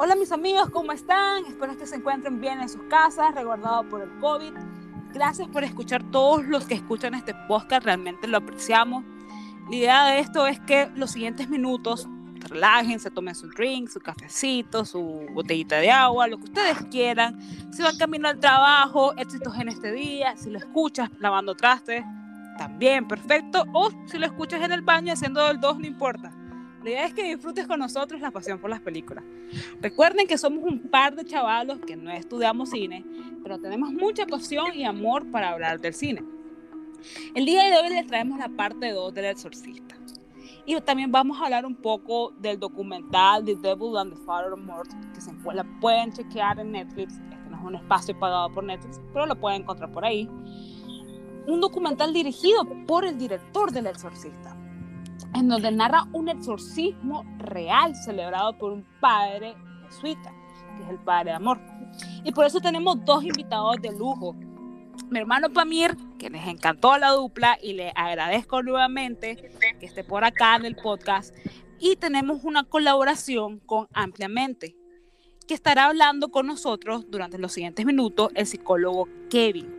Hola mis amigos, ¿cómo están? Espero que se encuentren bien en sus casas, resguardados por el COVID. Gracias por escuchar todos los que escuchan este podcast, realmente lo apreciamos. La idea de esto es que los siguientes minutos se relajen, se tomen su drink, su cafecito, su botellita de agua, lo que ustedes quieran. Si van camino al trabajo, éxitos en este día. Si lo escuchas lavando trastes, también perfecto. O si lo escuchas en el baño haciendo el dos, no importa. La idea es que disfrutes con nosotros la pasión por las películas. Recuerden que somos un par de chavalos que no estudiamos cine, pero tenemos mucha pasión y amor para hablar del cine. El día de hoy les traemos la parte 2 del Exorcista. Y también vamos a hablar un poco del documental The Devil and the Father of Mort, que se la pueden chequear en Netflix. Este no es un espacio pagado por Netflix, pero lo pueden encontrar por ahí. Un documental dirigido por el director del Exorcista en donde narra un exorcismo real celebrado por un padre jesuita, que es el padre de amor. Y por eso tenemos dos invitados de lujo. Mi hermano Pamir, que les encantó la dupla y le agradezco nuevamente que esté por acá en el podcast. Y tenemos una colaboración con Ampliamente, que estará hablando con nosotros durante los siguientes minutos el psicólogo Kevin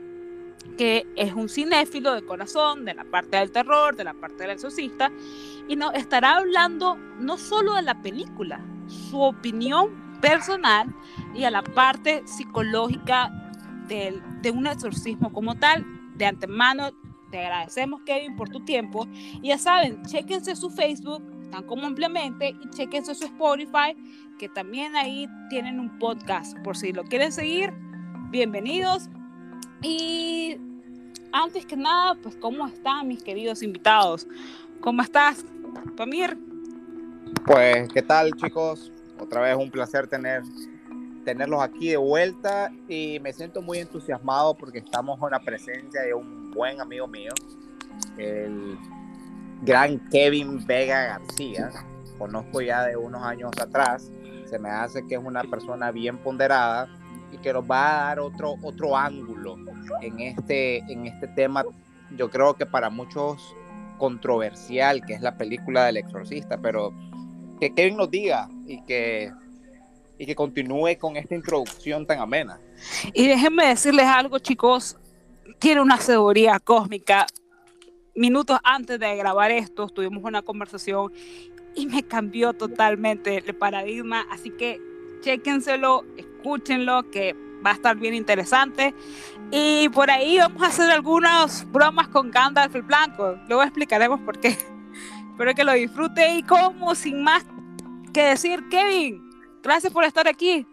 que es un cinéfilo de corazón, de la parte del terror, de la parte del exorcista, y nos estará hablando no solo de la película, su opinión personal y a la parte psicológica de, de un exorcismo como tal. De antemano, te agradecemos, Kevin, por tu tiempo. Y ya saben, chequense su Facebook, están como ampliamente, y chequense su Spotify, que también ahí tienen un podcast. Por si lo quieren seguir, bienvenidos. Y antes que nada, pues, ¿cómo están mis queridos invitados? ¿Cómo estás, Pamir? Pues, ¿qué tal, chicos? Otra vez un placer tener, tenerlos aquí de vuelta y me siento muy entusiasmado porque estamos en la presencia de un buen amigo mío, el gran Kevin Vega García. Conozco ya de unos años atrás. Se me hace que es una persona bien ponderada y que nos va a dar otro, otro ángulo en este, en este tema, yo creo que para muchos controversial, que es la película del exorcista, pero que Kevin nos diga y que, y que continúe con esta introducción tan amena. Y déjenme decirles algo, chicos, tiene una seguridad cósmica. Minutos antes de grabar esto, tuvimos una conversación y me cambió totalmente el paradigma, así que chéquenselo, escúchenlo, que va a estar bien interesante. Y por ahí vamos a hacer algunas bromas con Gandalf el Blanco. Luego explicaremos por qué. Espero que lo disfrute y como sin más que decir, Kevin, gracias por estar aquí.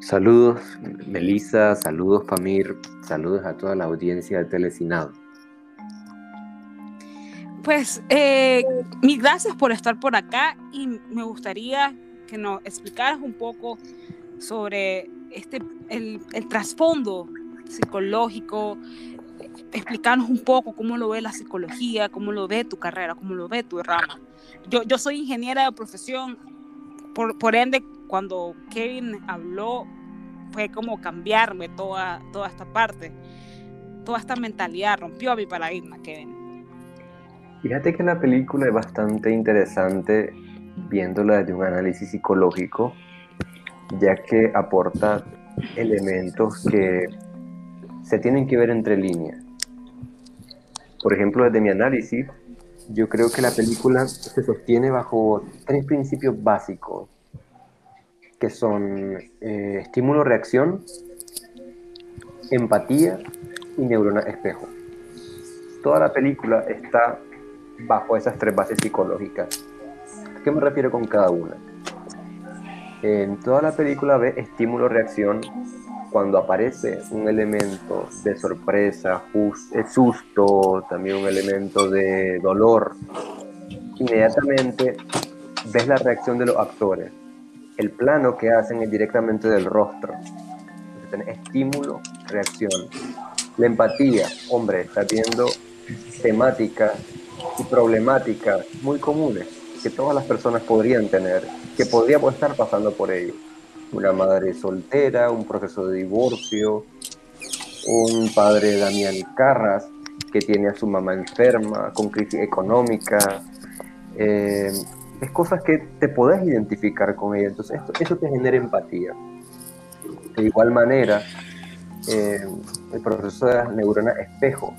Saludos, Melissa, saludos, Pamir, saludos a toda la audiencia de Telecinado. Pues, eh, mil gracias por estar por acá y me gustaría que nos explicaras un poco sobre este, el, el trasfondo psicológico, explicarnos un poco cómo lo ve la psicología, cómo lo ve tu carrera, cómo lo ve tu rama. Yo, yo soy ingeniera de profesión, por, por ende, cuando Kevin habló, fue como cambiarme toda, toda esta parte, toda esta mentalidad, rompió a mi paradigma, Kevin. Fíjate que la película es bastante interesante viéndola desde un análisis psicológico ya que aporta elementos que se tienen que ver entre líneas. Por ejemplo, desde mi análisis, yo creo que la película se sostiene bajo tres principios básicos, que son eh, estímulo-reacción, empatía y neurona espejo. Toda la película está bajo esas tres bases psicológicas. ¿A qué me refiero con cada una? En toda la película ve estímulo-reacción cuando aparece un elemento de sorpresa, eh, susto, también un elemento de dolor. Inmediatamente ves la reacción de los actores. El plano que hacen es directamente del rostro. Estímulo, reacción. La empatía, hombre, está viendo temáticas y problemáticas muy comunes que todas las personas podrían tener que podríamos estar pasando por ello. Una madre soltera, un proceso de divorcio, un padre Damián Carras que tiene a su mamá enferma, con crisis económica, eh, es cosas que te podés identificar con ella. Entonces, eso te genera empatía. De igual manera, eh, el proceso de las neuronas espejo.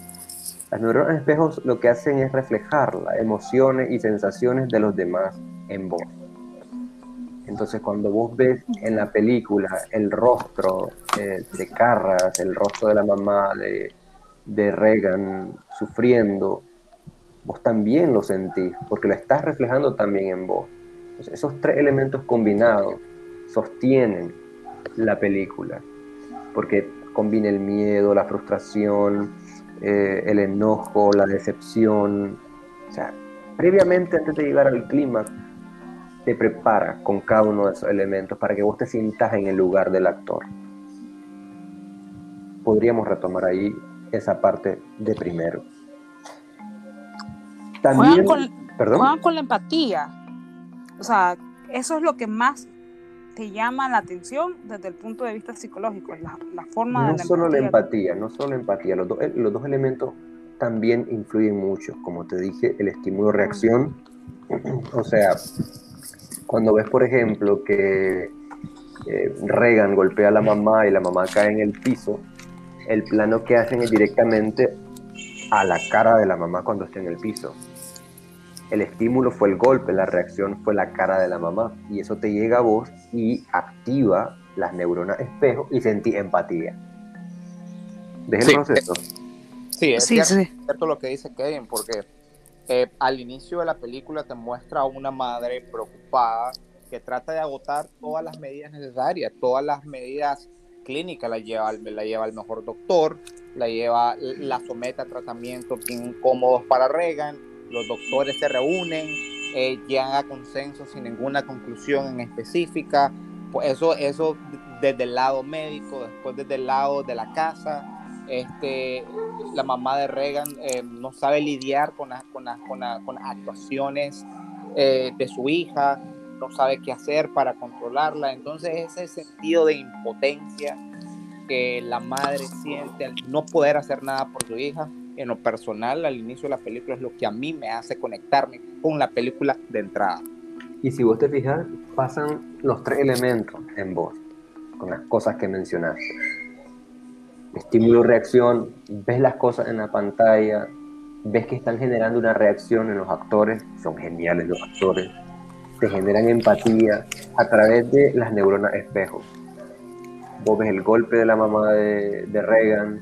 Las neuronas espejos lo que hacen es reflejar las emociones y sensaciones de los demás en vos. Entonces, cuando vos ves en la película el rostro eh, de Carras, el rostro de la mamá de, de Reagan sufriendo, vos también lo sentís, porque lo estás reflejando también en vos. esos tres elementos combinados sostienen la película, porque combina el miedo, la frustración, eh, el enojo, la decepción. O sea, previamente, antes de llegar al clima, te prepara con cada uno de esos elementos para que vos te sientas en el lugar del actor. Podríamos retomar ahí esa parte de primero. También, con, con la empatía. O sea, eso es lo que más te llama la atención desde el punto de vista psicológico, la, la forma no de la solo la empatía, no solo la empatía, los, los dos elementos también influyen mucho, como te dije, el estímulo-reacción, o sea, cuando ves, por ejemplo, que eh, Reagan golpea a la mamá y la mamá cae en el piso, el plano que hacen es directamente a la cara de la mamá cuando está en el piso. El estímulo fue el golpe, la reacción fue la cara de la mamá. Y eso te llega a vos y activa las neuronas espejo y sentí empatía. ¿Ves el proceso? Sí, es cierto, lo que dice Kevin, porque eh, al inicio de la película te muestra a una madre preocupada que trata de agotar todas las medidas necesarias, todas las medidas clínica, la lleva, la lleva al mejor doctor, la lleva, la somete a tratamientos bien cómodos para Reagan, los doctores se reúnen, eh, llegan a consenso sin ninguna conclusión en específica, pues eso, eso desde el lado médico, después desde el lado de la casa, este, la mamá de Reagan eh, no sabe lidiar con, con, con, con actuaciones eh, de su hija, no sabe qué hacer para controlarla. Entonces ese sentido de impotencia que la madre siente al no poder hacer nada por su hija, en lo personal al inicio de la película es lo que a mí me hace conectarme con la película de entrada. Y si vos te fijas, pasan los tres elementos en vos, con las cosas que mencionaste. Estímulo-reacción, ves las cosas en la pantalla, ves que están generando una reacción en los actores, son geniales los actores, te generan empatía a través de las neuronas espejo. Vos ves el golpe de la mamá de, de Reagan,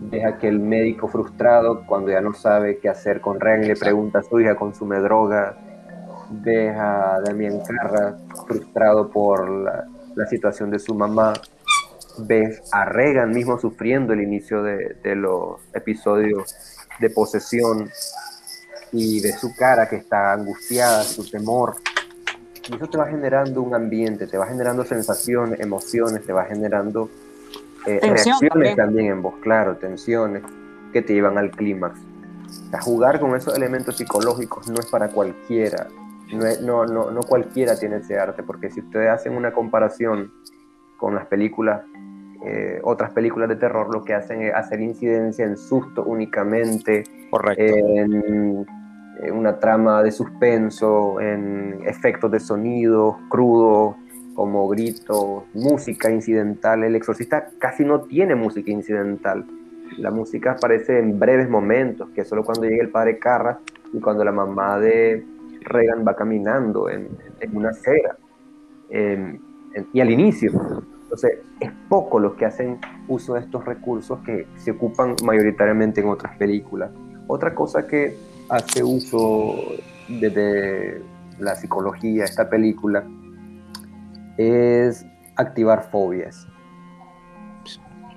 ves a aquel médico frustrado cuando ya no sabe qué hacer con Reagan, le pregunta a su hija, consume droga, ves a Damián Carras frustrado por la, la, situación de su mamá, ves a Reagan mismo sufriendo el inicio de, de los episodios de posesión y de su cara que está angustiada, su temor, y eso te va generando un ambiente, te va generando sensaciones, emociones, te va generando eh, reacciones también. en vos, claro, tensiones que te llevan al clímax. O jugar con esos elementos psicológicos no es para cualquiera, no, no, no, cualquiera tiene ese arte, porque si ustedes hacen una comparación con las películas, eh, otras películas de terror, lo que hacen es hacer incidencia en susto únicamente, Correcto. en una trama de suspenso, en efectos de sonido crudos, como gritos, música incidental. El exorcista casi no tiene música incidental. La música aparece en breves momentos, que solo cuando llega el padre Carras y cuando la mamá de Reagan va caminando en, una acera. y al inicio. Entonces, es poco los que hacen uso de estos recursos que se ocupan mayoritariamente en otras películas. Otra cosa que hace uso desde la psicología, esta película, es activar fobias.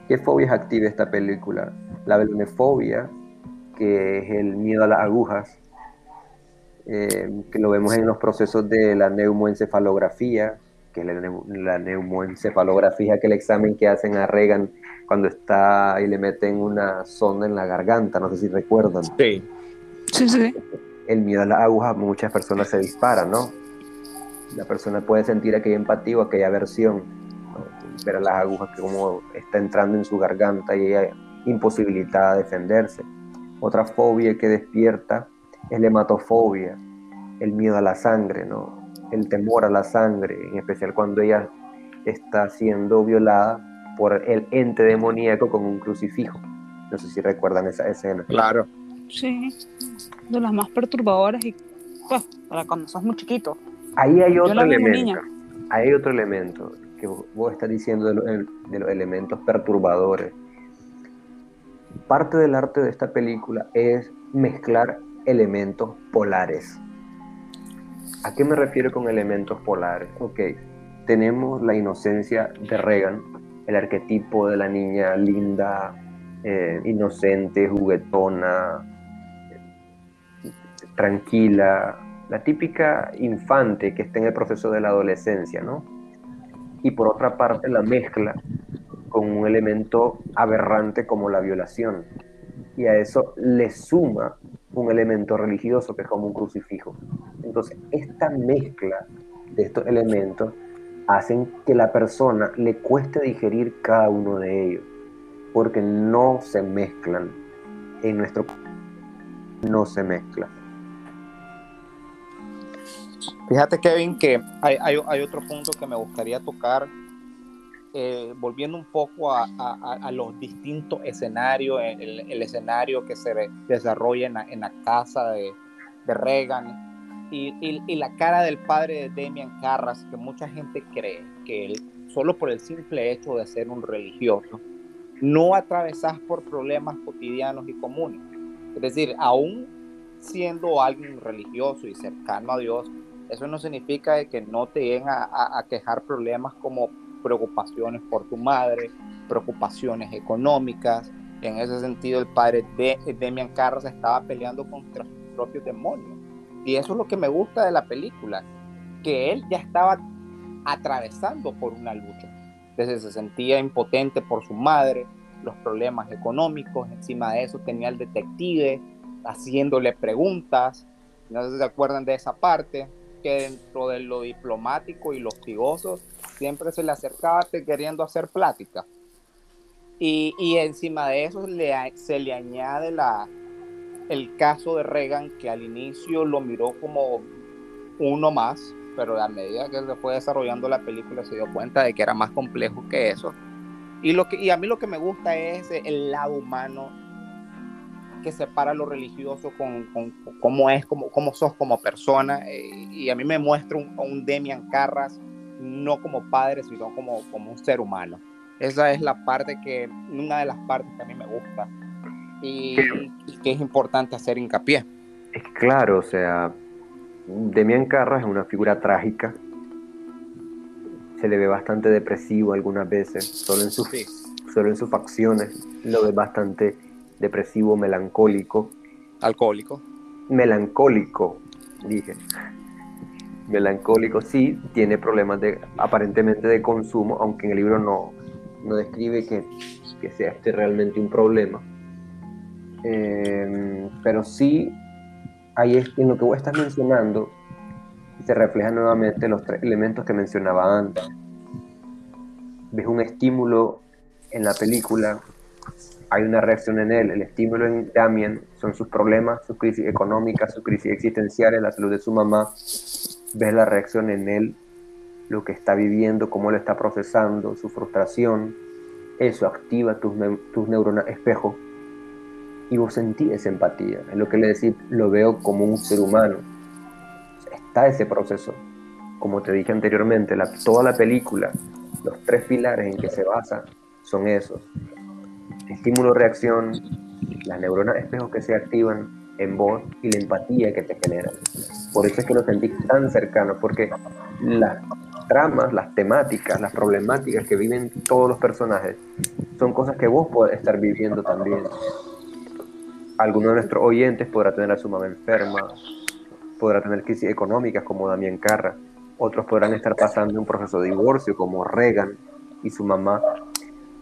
¿Qué fobias activa esta película? La velonefobia, que es el miedo a las agujas, eh, que lo vemos en los procesos de la neumoencefalografía, que es la, neumoencefalografía, que es el examen que hacen a Reagan cuando está y le meten una sonda en la garganta, no sé si recuerdan. Sí. Sí, sí. El miedo a la aguja, muchas personas se disparan, ¿no? La persona puede sentir aquella empatía o aquella aversión, ver a las agujas que como está entrando en su garganta y ella imposibilitada de defenderse. Otra fobia que despierta es la hematofobia, el miedo a la sangre, ¿no? El temor a la sangre, en especial cuando ella está siendo violada por el ente demoníaco con un crucifijo. No sé si recuerdan esa escena. Claro. Sí, de las más perturbadoras y pues, para cuando sos muy chiquito. Ahí hay otro elemento. Ahí hay otro elemento que vos vos estás diciendo de, lo- de los elementos perturbadores. Parte del arte de esta película es mezclar elementos polares. ¿A qué me refiero con elementos polares? Ok, tenemos la inocencia de Reagan, el arquetipo de la niña linda, eh, inocente, juguetona, tranquila, la típica infante que está en el proceso de la adolescencia, ¿no? Y por otra parte la mezcla con un elemento aberrante como la violación. Y a eso le suma un elemento religioso que es como un crucifijo. Entonces, esta mezcla de estos elementos hacen que la persona le cueste digerir cada uno de ellos, porque no se mezclan. En nuestro no se mezclan. Fíjate, Kevin, que hay, hay- otro punto que me gustaría tocar, eh, volviendo un poco a, los distintos escenarios, el, escenario que se desarrolla en la, casa de Reagan y, y- y la cara del padre de Damian Carras, que mucha gente cree que él, solo por el simple hecho de ser un religioso, no atravesás por problemas cotidianos y comunes. Es decir, aún siendo alguien religioso y cercano a Dios, eso no significa que no te lleguen a, a- a quejar problemas como preocupaciones por tu madre, preocupaciones económicas. En ese sentido, el padre de Demian Carras estaba peleando contra sus propios demonios. Y eso es lo que me gusta de la película, que él ya estaba atravesando por una lucha. Entonces se sentía impotente por su madre, los problemas económicos, encima de eso tenía el detective haciéndole preguntas, no sé si se acuerdan de esa parte, que dentro de lo diplomático y los figosos siempre se le acercaba queriendo hacer plática. Y, y encima de eso le se le añade la, el caso de Reagan, que al inicio lo miró como uno más, pero a medida que se fue desarrollando la película se dio cuenta de que era más complejo que eso. Y, lo que, y a mí lo que me gusta es el lado humano que separa lo religioso con, con, cómo es, cómo, cómo sos como persona. eh, y a mí me muestra un, un Demian Carras no como padre, sino como, como un ser humano. Esa es la parte que, una de las partes que a mí me gusta y, y que es importante hacer hincapié. Es claro, o sea, Demian Carras es una figura trágica. Se le ve bastante depresivo algunas veces, solo en sus, Sí. solo en sus facciones. Lo ve bastante depresivo, melancólico. Alcohólico. Melancólico, dije. Melancólico, sí, tiene problemas de, aparentemente de consumo, aunque en el libro no, no describe que, que sea este realmente un problema. Eh, pero sí, ahí es, en lo que vos estás mencionando, se reflejan nuevamente los tres elementos que mencionaba antes. Ves un estímulo en la película, hay una reacción en él. El estímulo en Damien son sus problemas, sus crisis económicas, sus crisis existenciales, la salud de su mamá. Ves la reacción en él, lo que está viviendo, cómo lo está procesando, su frustración. Eso activa tus, tus neuronas espejo y vos sentís esa empatía. Es lo que le decís, lo veo como un ser humano. Está ese proceso. Como te dije anteriormente, la- toda la película, los tres pilares en que se basa son esos. Estímulo-reacción, las neuronas espejos que se activan en vos y la empatía que te genera. Por eso es que lo sentís tan cercano, porque las tramas, las temáticas, las problemáticas que viven todos los personajes son cosas que vos podés estar viviendo también. Alguno de nuestros oyentes podrá tener a su mamá enferma, podrá tener crisis económicas como Damián Carra, otros podrán estar pasando un proceso de divorcio como Reagan y su mamá,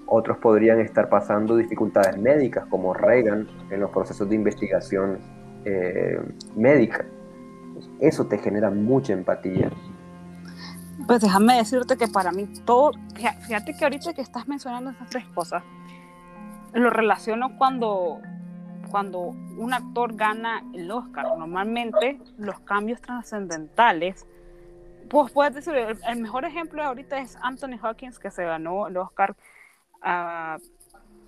otros podrían estar pasando dificultades médicas como Reagan en los procesos de investigación eh, médica. Eso te genera mucha empatía. Pues déjame decirte que para mí todo, fíjate que ahorita que estás mencionando estas tres cosas, lo relaciono cuando, cuando un actor gana el Oscar, normalmente los cambios trascendentales, pues puedes decir, el, mejor ejemplo ahorita es Anthony Hawkins, que se ganó el Oscar a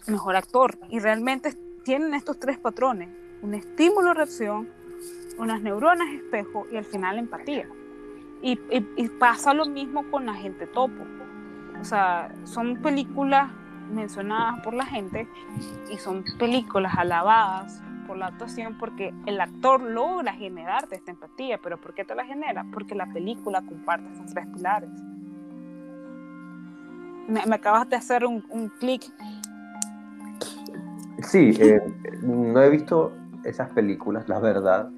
mejor actor, y realmente tienen estos tres patrones, un estímulo-reacción, unas neuronas espejo y al final empatía. Y, y, pasa lo mismo con la gente topo. O sea, son películas mencionadas por la gente y son películas alabadas por la actuación porque el actor logra generarte esta empatía, pero ¿por qué te la genera? Porque la película comparte esos tres pilares. Me, acabas de hacer un, un clic. Sí, eh, no he visto esas películas, la verdad,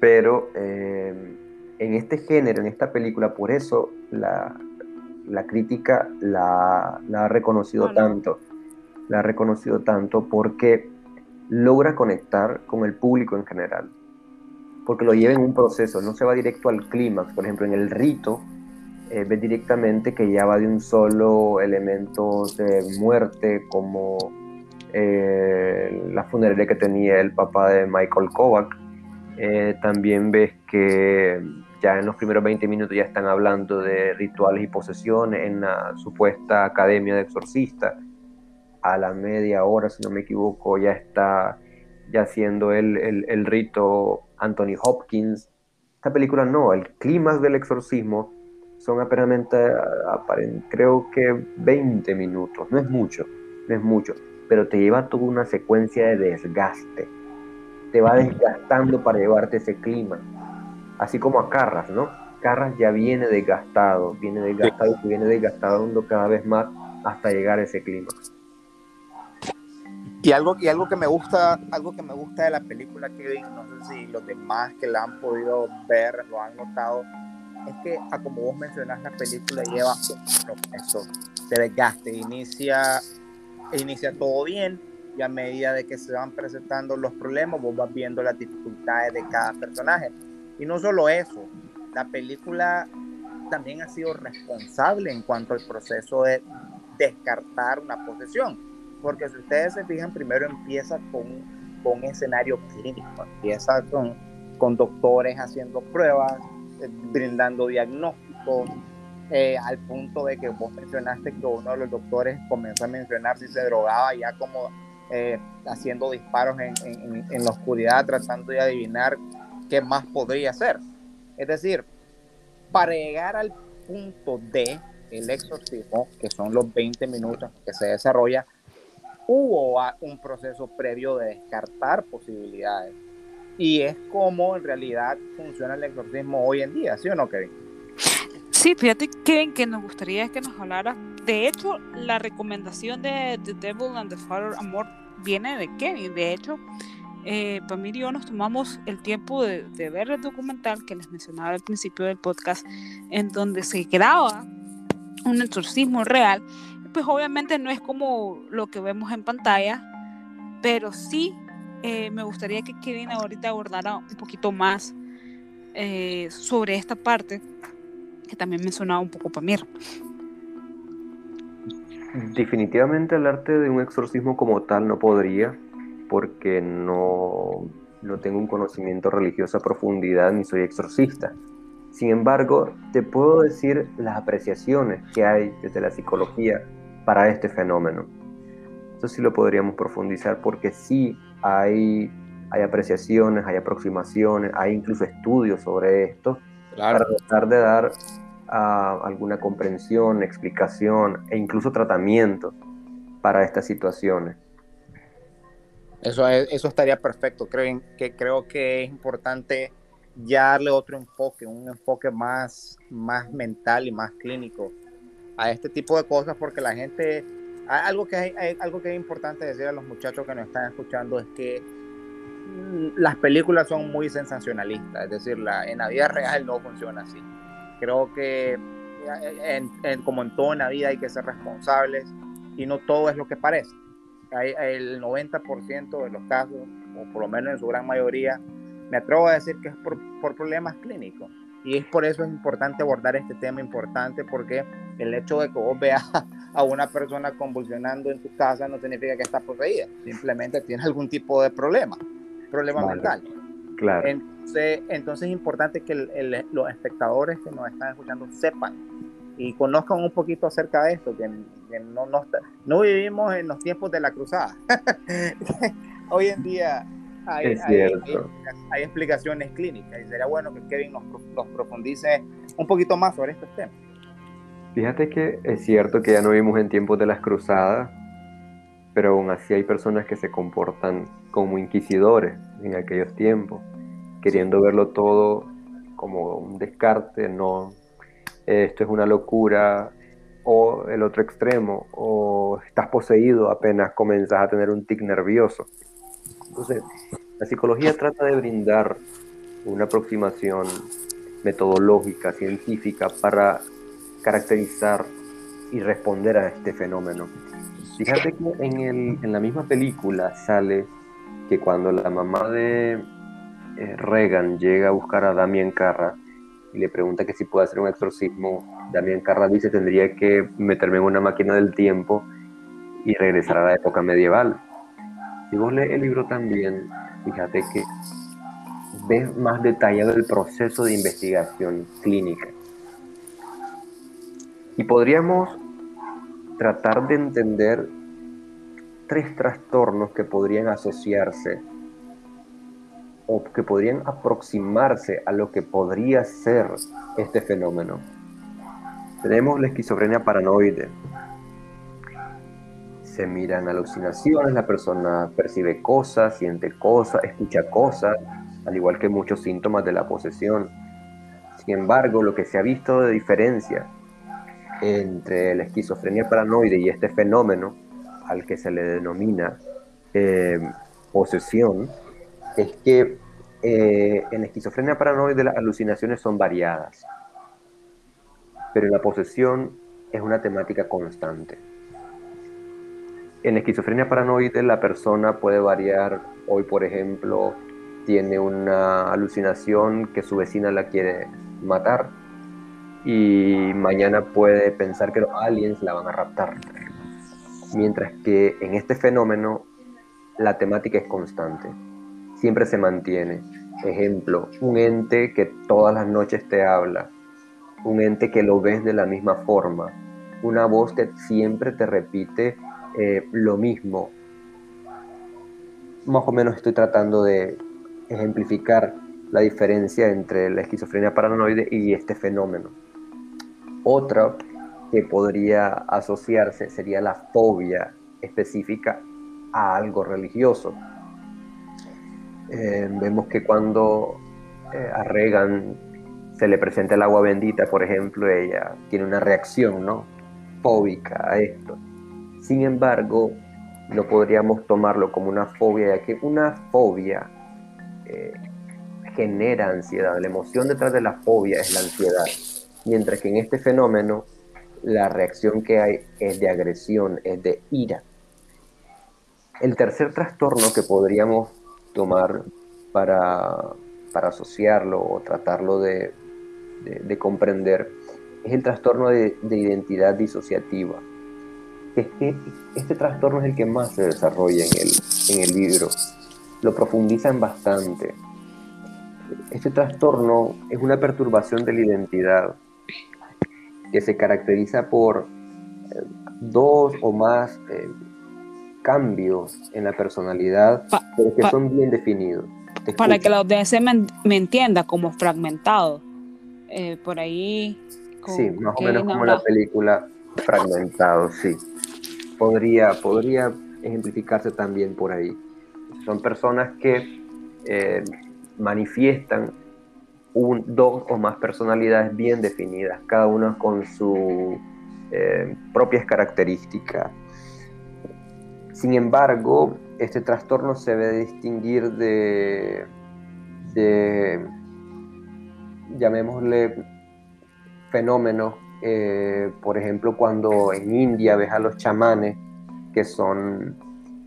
pero eh, en este género, en esta película, por eso la, la crítica la, ha reconocido tanto. La ha reconocido tanto porque logra conectar con el público en general. Porque lo lleva en un proceso, no se va directo al clímax. Por ejemplo, en el rito, eh, ve directamente que ya va de un solo elemento de muerte, como eh, la funeraria que tenía el papá de Michael Kovac. Eh, también ves que ya en los primeros 20 minutos ya están hablando de rituales y posesiones en la supuesta academia de exorcistas. A la media hora, si no me equivoco, ya está ya haciendo el, el, rito Anthony Hopkins. Esta película no, el clima del exorcismo son apenas, creo que 20 minutos, no es mucho, no es mucho, pero te lleva toda una secuencia de desgaste. Te va desgastando para llevarte ese clima así como a Carras, ¿no? Carras ya viene desgastado, viene desgastado y viene desgastando cada vez más hasta llegar a ese clima. Y algo, y algo que me gusta, algo que me gusta de la película, Kevin, no sé si los demás que la han podido ver lo han notado, es que, a como vos mencionás, la película lleva eso de desgaste, inicia, inicia todo bien, y a medida de que se van presentando los problemas, vos vas viendo las dificultades de cada personaje y no solo eso, la película también ha sido responsable en cuanto al proceso de descartar una posesión. Porque si ustedes se fijan, primero empieza con, con un escenario clínico, empieza con, con doctores haciendo pruebas, eh, brindando diagnósticos, eh, al punto de que vos mencionaste que uno de los doctores comenzó a mencionar si se drogaba ya como eh, haciendo disparos en, en, en, la oscuridad, tratando de adivinar ¿qué más podría hacer? Es decir, para llegar al punto de el exorcismo, que son los 20 minutos que se desarrolla, hubo un proceso previo de descartar posibilidades. Y es como en realidad funciona el exorcismo hoy en día, ¿sí o no, Kevin? Sí, fíjate, Kevin, que nos gustaría que nos hablara. De hecho, la recomendación de The Devil and the Father Amor viene de Kevin. De hecho, eh, Pamir y yo nos tomamos el tiempo de, ver el documental que les mencionaba al principio del podcast, en donde se graba un exorcismo real. Pues obviamente no es como lo que vemos en pantalla, pero sí eh, me gustaría que Kevin ahorita abordara un poquito más eh, sobre esta parte que también mencionaba un poco Pamir. Definitivamente el arte de un exorcismo como tal no podría, porque no, no tengo un conocimiento religioso a profundidad ni soy exorcista. Sin embargo, te puedo decir las apreciaciones que hay desde la psicología para este fenómeno. Eso sí lo podríamos profundizar porque sí hay, hay apreciaciones, hay aproximaciones, hay incluso estudios sobre esto para tratar de dar ah, alguna comprensión, explicación e incluso tratamiento para estas situaciones. Eso, eso estaría perfecto. Creo que, creo que es importante ya darle otro enfoque, un enfoque más, más mental y más clínico a este tipo de cosas, porque la gente, algo que, algo que es importante decir a los muchachos que nos están escuchando es que mm, las películas son muy sensacionalistas, es decir, la, en la vida real no funciona así. Creo que como en toda la vida hay que ser responsables y no todo es lo que parece hay, el 90% de los casos, o por lo menos en su gran mayoría, me atrevo a decir que es por, por problemas clínicos. Y es por eso es importante abordar este tema importante, porque el hecho de que vos veas a una persona convulsionando en tu casa no significa que está poseída, simplemente tiene algún tipo de problema, problema mental. Claro. Entonces, entonces es importante que los espectadores que nos están escuchando sepan y conozcan un poquito acerca de esto, que, no, no, no, vivimos en los tiempos de la cruzada. Hoy en día hay, hay, explicaciones clínicas y sería bueno que Kevin nos, nos profundice un poquito más sobre estos temas. Fíjate que es cierto que ya no vivimos en tiempos de las cruzadas, pero aún así hay personas que se comportan como inquisidores en aquellos tiempos, queriendo verlo todo como un descarte, no, esto es una locura, o el otro extremo, o estás poseído apenas comenzas a tener un tic nervioso. Entonces, la psicología trata de brindar una aproximación metodológica, científica, para caracterizar y responder a este fenómeno. Fíjate que en, el, en la misma película sale que cuando la mamá de eh, Reagan llega a buscar a Damien Carra y le pregunta que si puede hacer un exorcismo, Damien Carra dice tendría que meterme en una máquina del tiempo y regresar a la época medieval. Si vos lees el libro también, fíjate que ves más detallado el proceso de investigación clínica. Y podríamos tratar de entender tres trastornos que podrían asociarse o que podrían aproximarse a lo que podría ser este fenómeno. Tenemos la esquizofrenia paranoide. Se miran alucinaciones, la persona percibe cosas, siente cosas, escucha cosas, al igual que muchos síntomas de la posesión. Sin embargo, lo que se ha visto de diferencia entre la esquizofrenia paranoide y este fenómeno al que se le denomina eh, posesión es que eh, en esquizofrenia paranoide las alucinaciones son variadas, pero la posesión es una temática constante. En esquizofrenia paranoide la persona puede variar, hoy por ejemplo tiene una alucinación que su vecina la quiere matar y mañana puede pensar que los aliens la van a raptar. Mientras que en este fenómeno la temática es constante, siempre se mantiene. Ejemplo, un ente que todas las noches te habla, un ente que lo ves de la misma forma, una voz que siempre te repite eh, lo mismo. Más o menos estoy tratando de ejemplificar la diferencia entre la esquizofrenia paranoide y este fenómeno. Otra que podría asociarse sería la fobia específica a algo religioso. Eh, vemos que cuando eh, a Reagan se le presenta el agua bendita, por ejemplo, ella tiene una reacción ¿no? fóbica a esto. Sin embargo, no podríamos tomarlo como una fobia, ya que una fobia eh, genera ansiedad. La emoción detrás de la fobia es la ansiedad mientras que en este fenómeno la reacción que hay es de agresión, es de ira. El tercer trastorno que podríamos tomar para, asociarlo o tratarlo de, comprender es el trastorno de, identidad disociativa. este trastorno es el que más se desarrolla en el, en el libro. Lo profundizan bastante. Este trastorno es una perturbación de la identidad que se caracteriza por eh, dos o más eh, cambios en la personalidad, pero que son bien definidos. Para que la audiencia me, entienda, como fragmentado. Eh, por ahí. sí, más o menos como la película Fragmentado, sí. Podría, podría ejemplificarse también por ahí. Son personas que manifiestan dos o más personalidades bien definidas, cada una con sus eh, propias características. Sin embargo, este trastorno se debe distinguir de, llamémosle, fenómenos, eh, por ejemplo, cuando en India ves a los chamanes que son,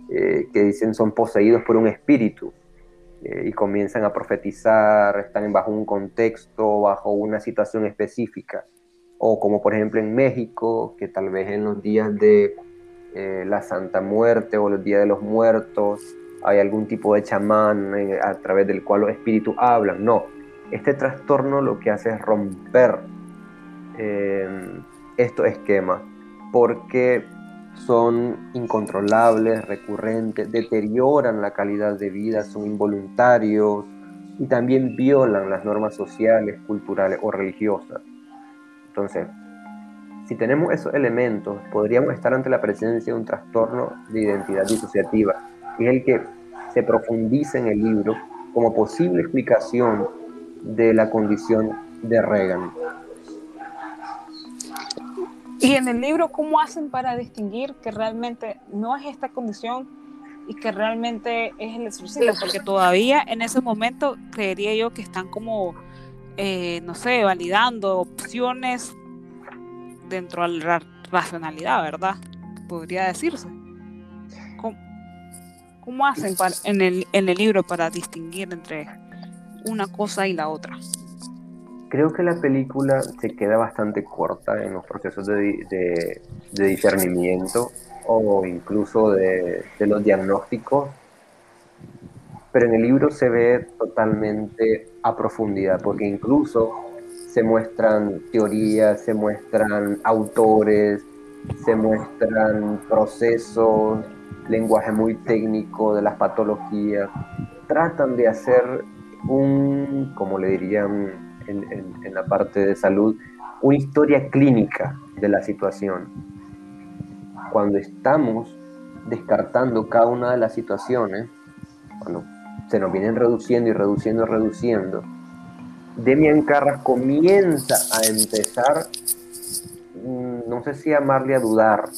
eh, que dicen son poseídos por un espíritu eh, y comienzan a profetizar, están bajo un contexto, bajo una situación específica. o como por ejemplo en México, que tal vez en los días de eh, la Santa Muerte o los días de los muertos hay algún tipo de chamán eh, a través del cual los espíritus hablan. No, este trastorno lo que hace es romper eh, estos esquemas porque son incontrolables, recurrentes, deterioran la calidad de vida, son involuntarios y también violan las normas sociales, culturales o religiosas. Entonces, si tenemos esos elementos, podríamos estar ante la presencia de un trastorno de identidad disociativa, que es el que se profundiza en el libro como posible explicación de la condición de Reagan. Y en el libro, ¿cómo hacen para distinguir que realmente no es esta condición y que realmente es el exorcismo? Porque todavía en ese momento creería yo que están como, eh, no sé, validando opciones dentro de la racionalidad, ¿verdad? Podría decirse. ¿Cómo, hacen en, el, en el libro para distinguir entre una cosa y la otra? creo que la película se queda bastante corta en los procesos de, discernimiento o incluso de, los diagnósticos, pero en el libro se ve totalmente a profundidad, porque incluso se muestran teorías, se muestran autores, se muestran procesos, lenguaje muy técnico de las patologías, tratan de hacer un, como le dirían, en, la parte de salud una historia clínica de la situación. Cuando estamos descartando cada una de las situaciones, cuando se nos vienen reduciendo y reduciendo y reduciendo, Demian Carras comienza a empezar, mm, no sé si amarle a dudar,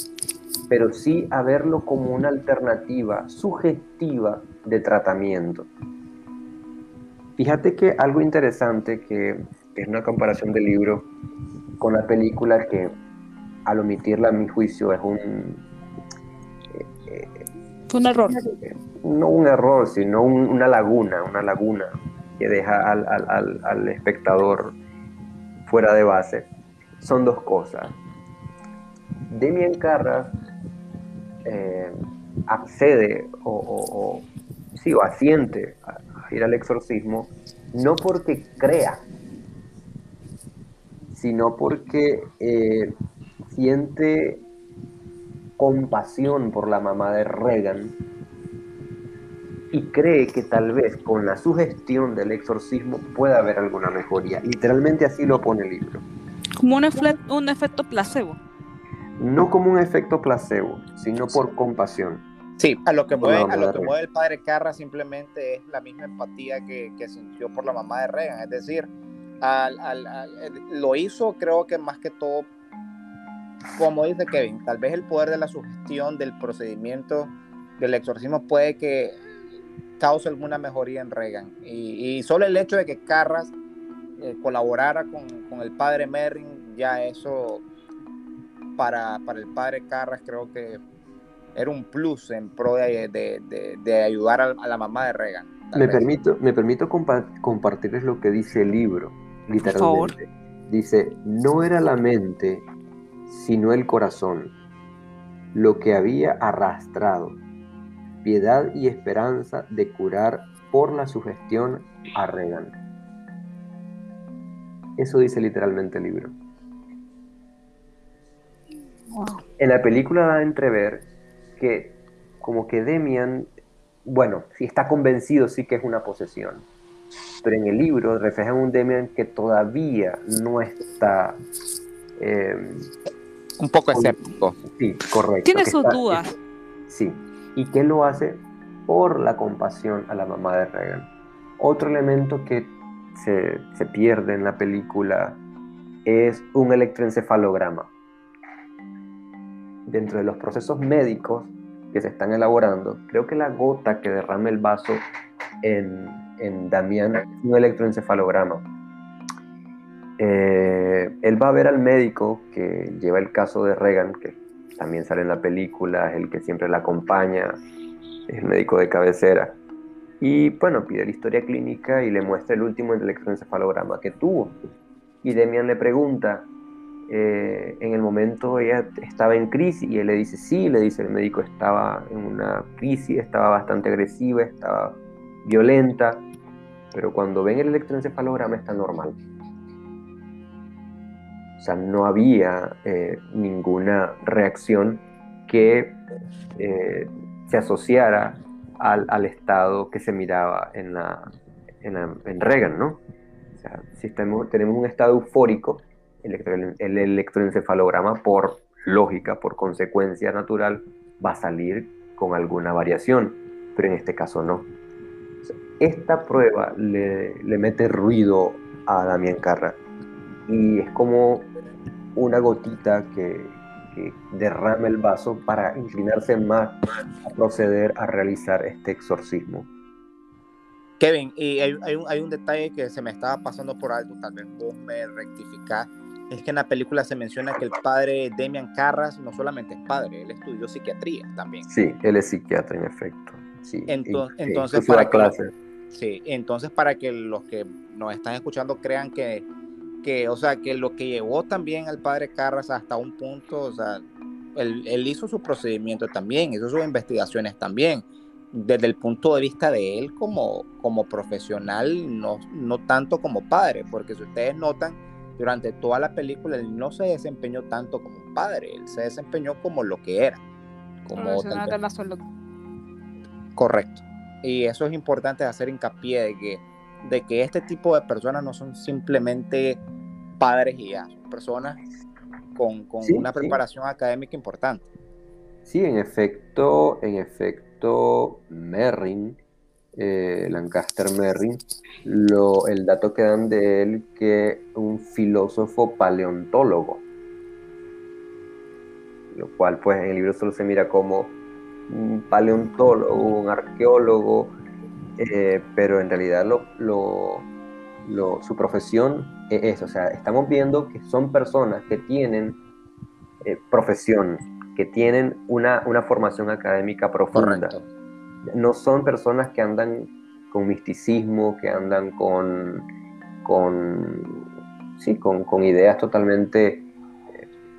pero sí a verlo como una alternativa sugestiva de tratamiento. Fíjate que algo interesante que, es una comparación del libro con la película que al omitirla a mi juicio es un... Eh, un error. No un error, sino una laguna, una laguna que deja al, espectador fuera de base. Son dos cosas. Demian Carras eh, accede o, sí, o asiente ir al exorcismo, no porque crea, sino porque eh, siente compasión por la mamá de Reagan y cree que tal vez con la sugestión del exorcismo pueda haber alguna mejoría. Literalmente así lo pone el libro. Como un, un efecto placebo. No como un efecto placebo, sino por compasión. Sí, a lo que mueve, a lo que mueve el padre Carra simplemente es la misma empatía que, que sintió por la mamá de Reagan. Es decir, al, al, lo hizo creo que más que todo, como dice Kevin, tal vez el poder de la sugestión del procedimiento del exorcismo puede que cause alguna mejoría en Reagan. Y, y solo el hecho de que Carras eh, colaborara con, con, el padre Merrin, ya eso para, para el padre Carras creo que era un plus en pro de, ayudar a, la mamá de Reagan. Me permito, me permito compartirles lo que dice el libro, literalmente. Dice, no era la mente, sino el corazón, lo que había arrastrado piedad y esperanza de curar por la sugestión a Reagan. Eso dice literalmente el libro. En la película da a entrever que como que Demian, bueno, si está convencido sí que es una posesión, pero en el libro refleja un Demian que todavía no está... Eh, un poco escéptico. Sí, correcto. Tiene sus dudas. Sí, y que lo hace por la compasión a la mamá de Reagan. Otro elemento que se, se pierde en la película es un electroencefalograma dentro de los procesos médicos que se están elaborando, creo que la gota que derrame el vaso en, en Damián es un electroencefalograma. Eh, él va a ver al médico que lleva el caso de Reagan, que también sale en la película, es el que siempre la acompaña, es el médico de cabecera. Y bueno, pide la historia clínica y le muestra el último electroencefalograma que tuvo. Y Demian le pregunta, eh, en el momento ella estaba en crisis y él le dice, sí, le dice el médico, estaba en una crisis, estaba bastante agresiva, estaba violenta, pero cuando ven el electroencefalograma está normal. O sea, no había eh, ninguna reacción que eh, se asociara al, estado que se miraba en, la, en, Reagan, ¿no? O sea, si tenemos un estado eufórico, el, electroencefalograma, por lógica, por consecuencia natural, va a salir con alguna variación, pero en este caso no. Esta prueba le, le mete ruido a Damián Carra y es como una gotita que, que derrama el vaso para inclinarse más a proceder a realizar este exorcismo. Kevin, y hay, hay, un, hay, un, detalle que se me estaba pasando por alto, tal vez vos me rectificás, es que en la película se menciona que el padre Demian Carras no solamente es padre, él estudió psiquiatría también. Sí, él es psiquiatra en efecto. Sí, entonces, entonces para que, sí, entonces para que los que nos están escuchando crean que que, o sea, que lo que llevó también al padre Carras hasta un punto, o sea, él, él, hizo su procedimiento también, hizo sus investigaciones también, desde el punto de vista de él como, como profesional, no, no tanto como padre, porque si ustedes notan, durante toda la película él no se desempeñó tanto como un padre, él se desempeñó como lo que era. Como Correcto. Y eso es importante hacer hincapié de que de que este tipo de personas no son simplemente padres y son personas con, una preparación académica importante. Sí, en efecto, en efecto, Merrin, eh, Lancaster Merrin, lo, el dato que dan de él que un filósofo paleontólogo, lo cual pues en el libro solo se mira como un paleontólogo, un arqueólogo, eh, pero en realidad lo, su profesión es o sea, estamos viendo que son personas que tienen eh, profesión, que tienen una, una formación académica profunda. No son personas que andan con misticismo, que andan con, con, sí, con, con ideas totalmente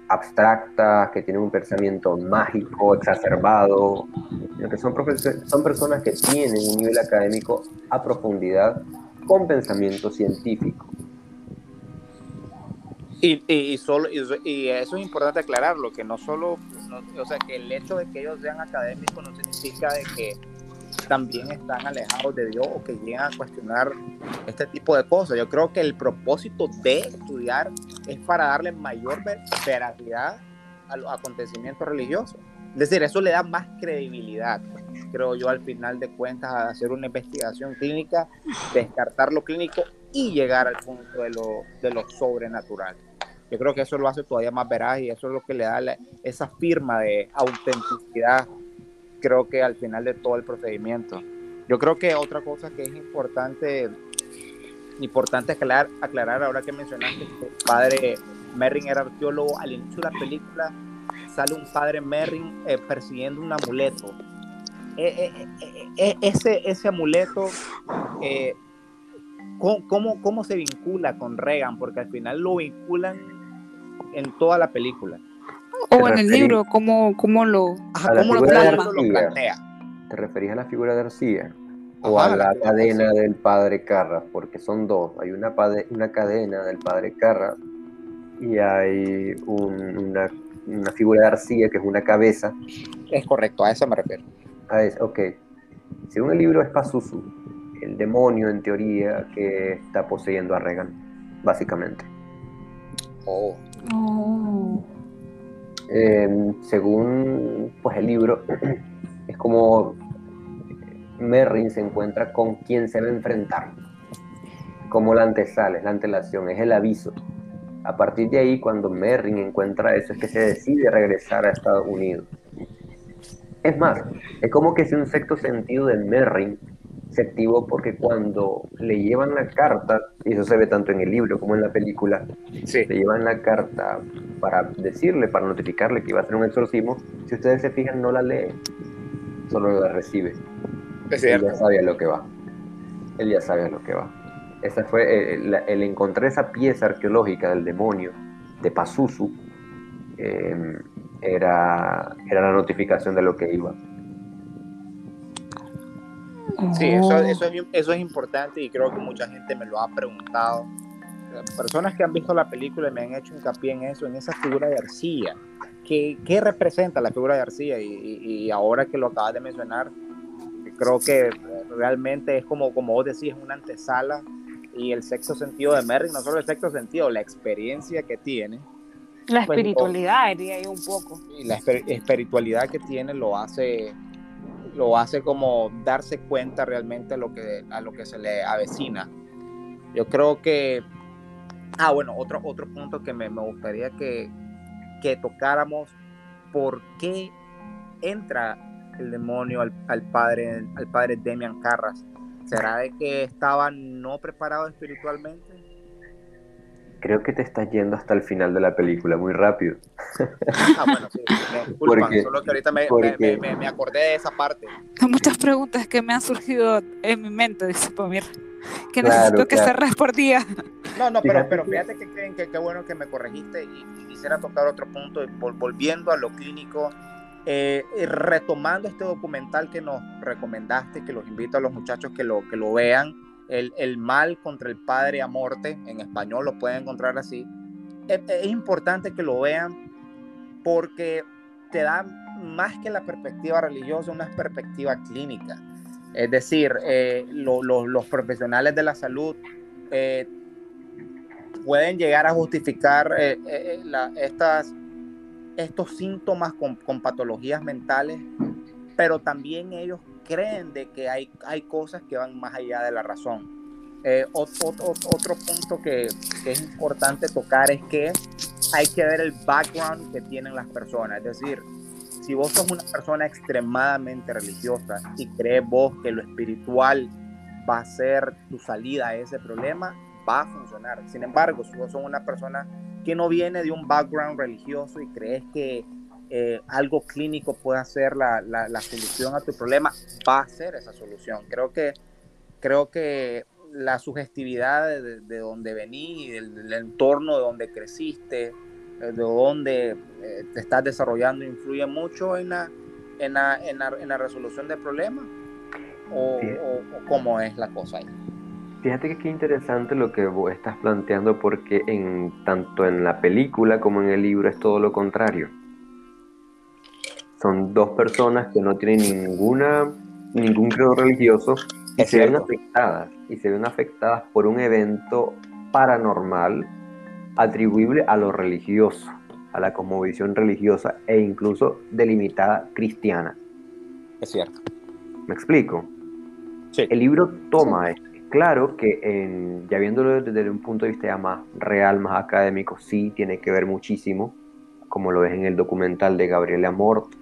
abstractas, que tienen un pensamiento mágico, exacerbado, que son, son personas que tienen un nivel académico a profundidad con pensamiento científico. Y, y, solo, y, eso es importante aclararlo, que no solo, o sea, que el hecho de que ellos sean académicos no significa de que también están alejados de Dios o que llegan a cuestionar este tipo de cosas. Yo creo que el propósito de estudiar es para darle mayor veracidad a los acontecimientos religiosos. Es decir, eso le da más credibilidad, creo yo, al final de cuentas, a hacer una investigación clínica, descartar lo clínico y llegar al punto de lo, de lo sobrenatural. Yo creo que eso lo hace todavía más veraz y eso es lo que le da esa firma de autenticidad creo que al final de todo el procedimiento. Yo creo que otra cosa que es importante, importante aclarar, aclarar ahora que mencionaste que el padre Merrin era arqueólogo, al inicio de la película sale un padre Merrin eh, persiguiendo un amuleto. Eh, eh, ese, ese amuleto, ¿cómo, ¿cómo se vincula con Reagan? Porque al final lo vinculan en toda la película. O en el libro, ¿cómo, cómo lo, cómo lo, plantea? ¿Te referís a la figura de García? ¿O a la, cadena del padre Carras? Porque son dos. Hay una, una cadena del padre Carras y hay una, una, figura de García que es una cabeza. Es correcto, a eso me refiero. A eso, ok. Según el libro es Pazuzu, el demonio en teoría que está poseyendo a Regan, básicamente. Oh. oh. Em, según pues, el libro, es como Merrin se encuentra con quien se va a enfrentar, como la antesala, es la antelación, es el aviso. A partir de ahí, cuando Merrin encuentra eso, es que se decide regresar a Estados Unidos. Es más, es como que es un sexto sentido de Merrin se activó porque cuando le llevan la carta, y eso se ve tanto en el libro como en la película, le llevan la carta para decirle, para notificarle que iba a hacer un exorcismo, si ustedes se fijan no la lee, solo la recibe. Él ya sabe a lo que va. Él ya sabe a lo que va. Esa fue eh, el, encontrar esa pieza arqueológica del demonio de Pazuzu, eh, era, era la notificación de lo que iba. Sí, eso, eso, es, eso es importante y creo que mucha gente me lo ha preguntado. Personas que han visto la película y me han hecho hincapié en eso, en esa figura de arcilla. ¿Qué, qué representa la figura de arcilla? Y, y, y, ahora que lo acabas de mencionar, creo que realmente es como, como vos decís, una antesala y el sexto sentido de Merrick, no solo el sexto sentido, la experiencia que tiene. La pues, espiritualidad, diría yo un poco. Y la espiritualidad que tiene lo hace lo hace como darse cuenta realmente a lo que, a lo que se le avecina. Yo creo que, ah, bueno, otro, otro punto que me, me gustaría que, que, tocáramos, ¿por qué entra el demonio al, al, padre, al padre Demian Carras? ¿Será de que estaba no preparado espiritualmente? creo que te estás yendo hasta el final de la película muy rápido. Ah, bueno, sí, disculpan, porque, solo que ahorita me, porque... me, me, me, acordé de esa parte. Hay muchas preguntas que me han surgido en mi mente, dice Pamir, que claro, necesito que claro. se por día. No, no, pero, pero fíjate que creen que qué bueno que me corregiste y, y, quisiera tocar otro punto, volviendo a lo clínico, eh, retomando este documental que nos recomendaste, que los invito a los muchachos que lo, que lo vean, el, el, mal contra el padre a muerte, en español lo pueden encontrar así. Es, importante que lo vean porque te da más que la perspectiva religiosa, una perspectiva clínica. Es decir, eh, lo, lo, los profesionales de la salud eh, pueden llegar a justificar eh, estas, estos síntomas con, con patologías mentales, pero también ellos creen de que hay, hay cosas que van más allá de la razón. Eh, otro, otro, otro, punto que, que, es importante tocar es que hay que ver el background que tienen las personas. Es decir, si vos sos una persona extremadamente religiosa y crees vos que lo espiritual va a ser tu salida a ese problema, va a funcionar. Sin embargo, si vos sos una persona que no viene de un background religioso y crees que eh, algo clínico pueda ser la, la, la, solución a tu problema, va a ser esa solución. Creo que, creo que la sugestividad de, de donde venís, del, del, entorno de donde creciste, eh, de donde eh, te estás desarrollando, influye mucho en la, en la, en la, en la resolución del problema. O, o, o, cómo es la cosa ahí. Fíjate que qué interesante lo que vos estás planteando porque en, tanto en la película como en el libro es todo lo contrario son dos personas que no tienen ninguna, ningún credo religioso y es se cierto. ven afectadas, y se ven afectadas por un evento paranormal atribuible a lo religioso, a la cosmovisión religiosa e incluso delimitada cristiana. Es cierto. ¿Me explico? Sí. El libro toma, sí. Claro que en, ya viéndolo desde un punto de vista ya más real, más académico, sí tiene que ver muchísimo, como lo ves en el documental de Gabriela Mort,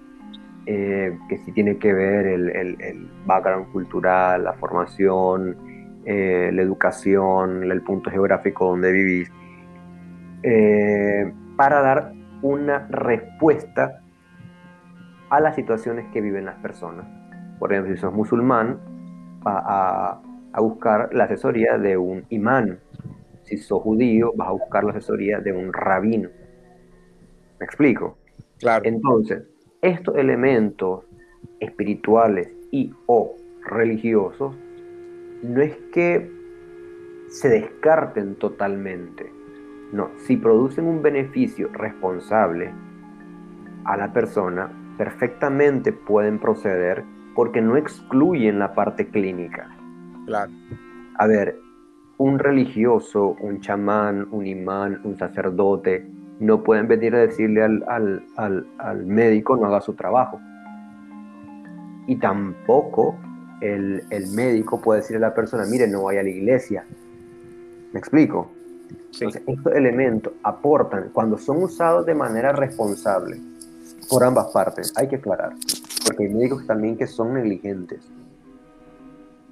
eh, que sí tiene que ver el, background cultural, la formación, eh, la educación, el punto geográfico donde vivís, eh, para dar una respuesta a las situaciones que viven las personas. Por ejemplo, si sos musulmán, a, a buscar la asesoría de un imán. Si sos judío, vas a buscar la asesoría de un rabino. ¿Me explico? Claro. Entonces, estos elementos espirituales y o religiosos no es que se descarten totalmente. No, si producen un beneficio responsable a la persona, perfectamente pueden proceder porque no excluyen la parte clínica. Claro. A ver, un religioso, un chamán, un imán, un sacerdote, no pueden venir a decirle al, al, al, al médico no haga su trabajo. Y tampoco el, el, médico puede decirle a la persona, mire, no vaya a la iglesia. ¿Me explico? Sí. Entonces, estos elementos aportan, cuando son usados de manera responsable por ambas partes, hay que aclarar, porque hay médicos también que son negligentes.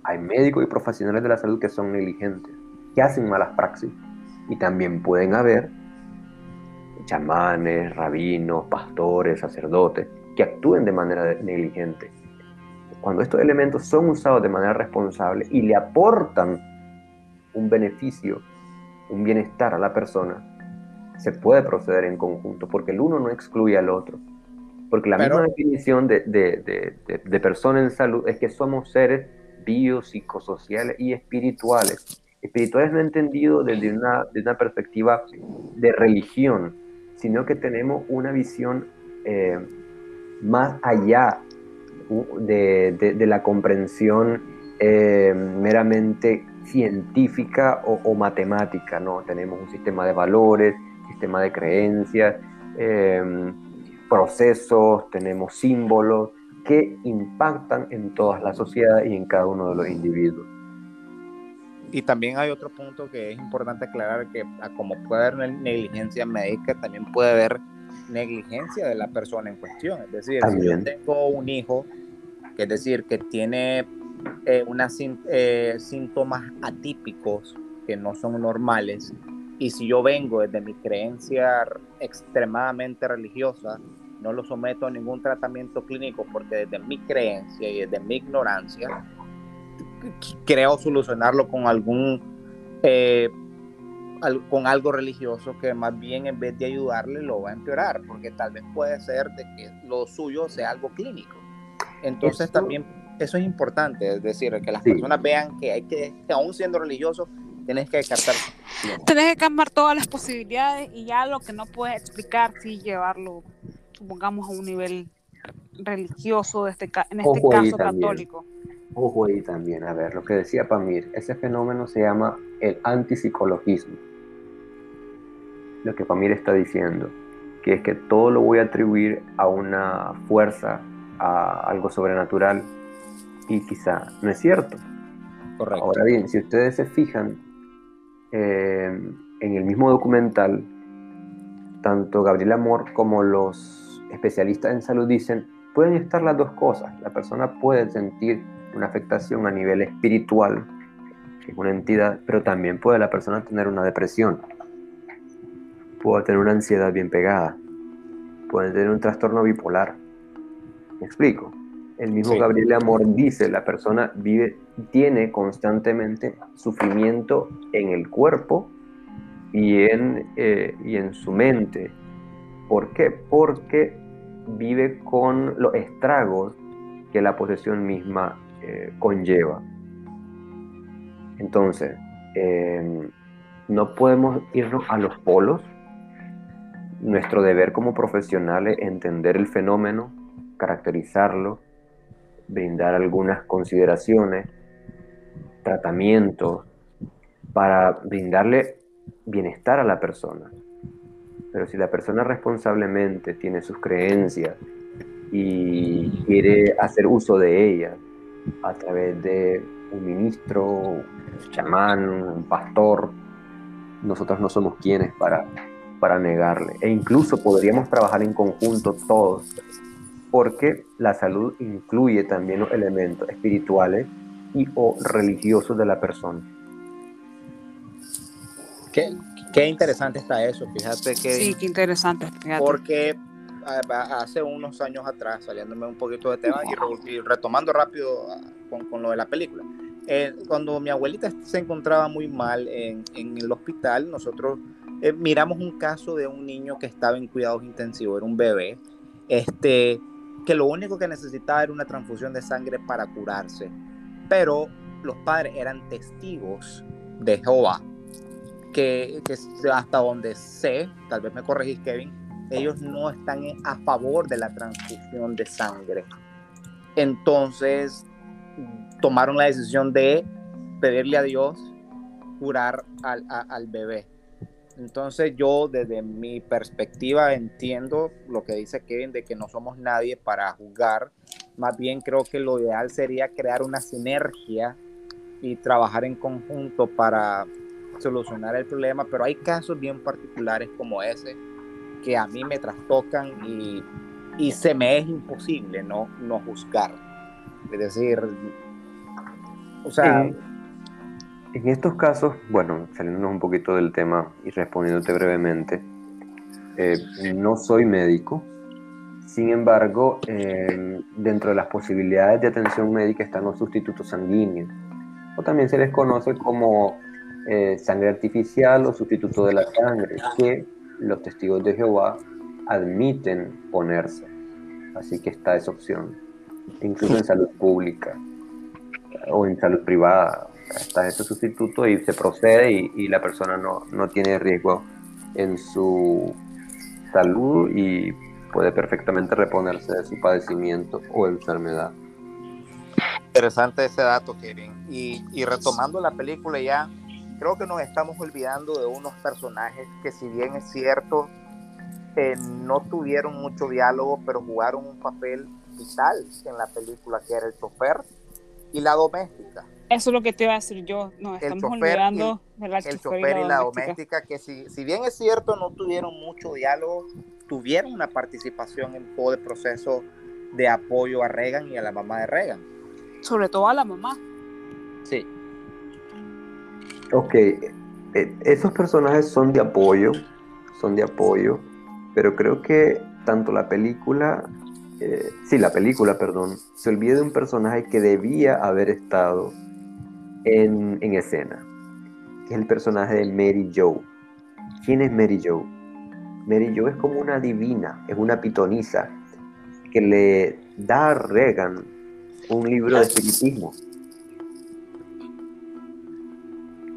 Hay médicos y profesionales de la salud que son negligentes, que hacen malas praxis. Y también pueden haber chamanes, rabinos, pastores, sacerdotes, que actúen de manera negligente. Cuando estos elementos son usados de manera responsable y le aportan un beneficio, un bienestar a la persona, se puede proceder en conjunto, porque el uno no excluye al otro. Porque la misma definición de, de, de, de, persona en salud es que somos seres biopsicosociales y espirituales. Espirituales no entendido desde una, desde una perspectiva de religión, sino que tenemos una visión eh, más allá de, la comprensión eh, meramente científica o, matemática, ¿no? Tenemos un sistema de valores, sistema de creencias, eh, procesos, tenemos símbolos que impactan en toda la sociedad y en cada uno de los individuos. Y también hay otro punto que es importante aclarar, que como puede haber negligencia médica, también puede haber negligencia de la persona en cuestión. Es decir, si yo tengo un hijo, que es decir, que tiene eh, unos eh, síntomas atípicos que no son normales, y si yo vengo desde mi creencia extremadamente religiosa no lo someto a ningún tratamiento clínico porque desde mi creencia y desde mi ignorancia creo solucionarlo con algún eh, con algo religioso que más bien en vez de ayudarle lo va a empeorar porque tal vez puede ser de que lo suyo sea algo clínico. Entonces también eso es importante es decir que las personas vean que hay que, que aún siendo religioso tienes que descartar. Tienes que cambiar todas las posibilidades y ya lo que no puedes explicar, sí llevarlo supongamos, a un nivel religioso, de este, en este caso católico. Ojo ahí también, a ver, lo que decía Pamir, ese fenómeno se llama el antipsicologismo. Lo que Pamir está diciendo, que es que todo lo voy a atribuir a una fuerza, a algo sobrenatural, y quizá no es cierto. Correcto. Ahora bien, si ustedes se fijan eh, en el mismo documental, tanto Gabriel Amor como los especialistas en salud dicen, pueden estar las dos cosas. La persona puede sentir una afectación a nivel espiritual, que es una entidad, pero también puede la persona tener una depresión, puede tener una ansiedad bien pegada, puede tener un trastorno bipolar. ¿Me explico? El mismo Gabriel Amor dice, la persona vive, tiene constantemente sufrimiento en el cuerpo y en, eh, y en su mente. ¿Por qué? Porque vive con los estragos que la posesión misma eh, conlleva. Entonces, em, no podemos irnos a los polos. Nuestro deber como profesionales es entender el fenómeno, caracterizarlo, brindar algunas consideraciones, tratamientos, para brindarle bienestar a la persona. Pero si la persona responsablemente tiene sus creencias y quiere hacer uso de ellas a través de un ministro, un chamán, un pastor, nosotros no somos quienes para, para negarle. E incluso podríamos trabajar en conjunto todos, porque la salud incluye también los elementos espirituales y o religiosos de la persona. ¿Qué, Qué interesante está eso, fíjate que... Sí, qué interesante. Porque hace unos años atrás, saliéndome un poquito de tema y, retomando rápido ah, con, lo de la película, eh, cuando mi abuelita se encontraba muy mal en, el hospital, nosotros eh, miramos un caso de un niño que estaba en cuidados intensivos, era un bebé, este, que lo único que necesitaba era una transfusión de sangre para curarse, pero los padres eran testigos de Jehová que, hasta donde sé, tal vez me corregís Kevin, ellos no están a favor de la transfusión de sangre. Entonces tomaron la decisión de pedirle a Dios curar al, al bebé. Entonces yo desde mi perspectiva entiendo lo que dice Kevin de que no somos nadie para juzgar. Más bien creo que lo ideal sería crear una sinergia y trabajar en conjunto para solucionar el problema, pero hay casos bien particulares como ese que a mí me trastocan y, y se me es imposible no, no juzgar. Es decir, o sea... En, estos casos, bueno, saliéndonos un poquito del tema y respondiéndote brevemente, eh, no soy médico, sin embargo, eh, dentro de las posibilidades de atención médica están los sustitutos sanguíneos, o también se les conoce como eh, sangre artificial o sustituto de la sangre, que los testigos de Jehová admiten ponerse. Así que está esa opción. Incluso en salud pública o en salud privada. Está ese sustituto y se procede y, la persona no, no tiene riesgo en su salud y puede perfectamente reponerse de su padecimiento o enfermedad. Interesante ese dato, Kevin. Y, retomando la película ya, creo que nos estamos olvidando de unos personajes que si bien es cierto, eh, no tuvieron mucho diálogo, pero jugaron un papel vital en la película, que era el chofer y la doméstica. Eso es lo que te iba a decir yo. Nos estamos olvidando de la el chofer y la, doméstica, que si, si bien es cierto, no tuvieron mucho diálogo, tuvieron una participación en todo el proceso de apoyo a Reagan y a la mamá de Reagan. Sobre todo a la mamá. Sí. Ok, eh, esos personajes son de apoyo, son de apoyo, pero creo que tanto la película, eh, sí, la película, perdón, se olvida de un personaje que debía haber estado en, en escena, que es el personaje de Mary Joe. ¿Quién es Mary Joe? Mary Joe es como una divina, es una pitonisa que le da a Reagan un libro de espiritismo.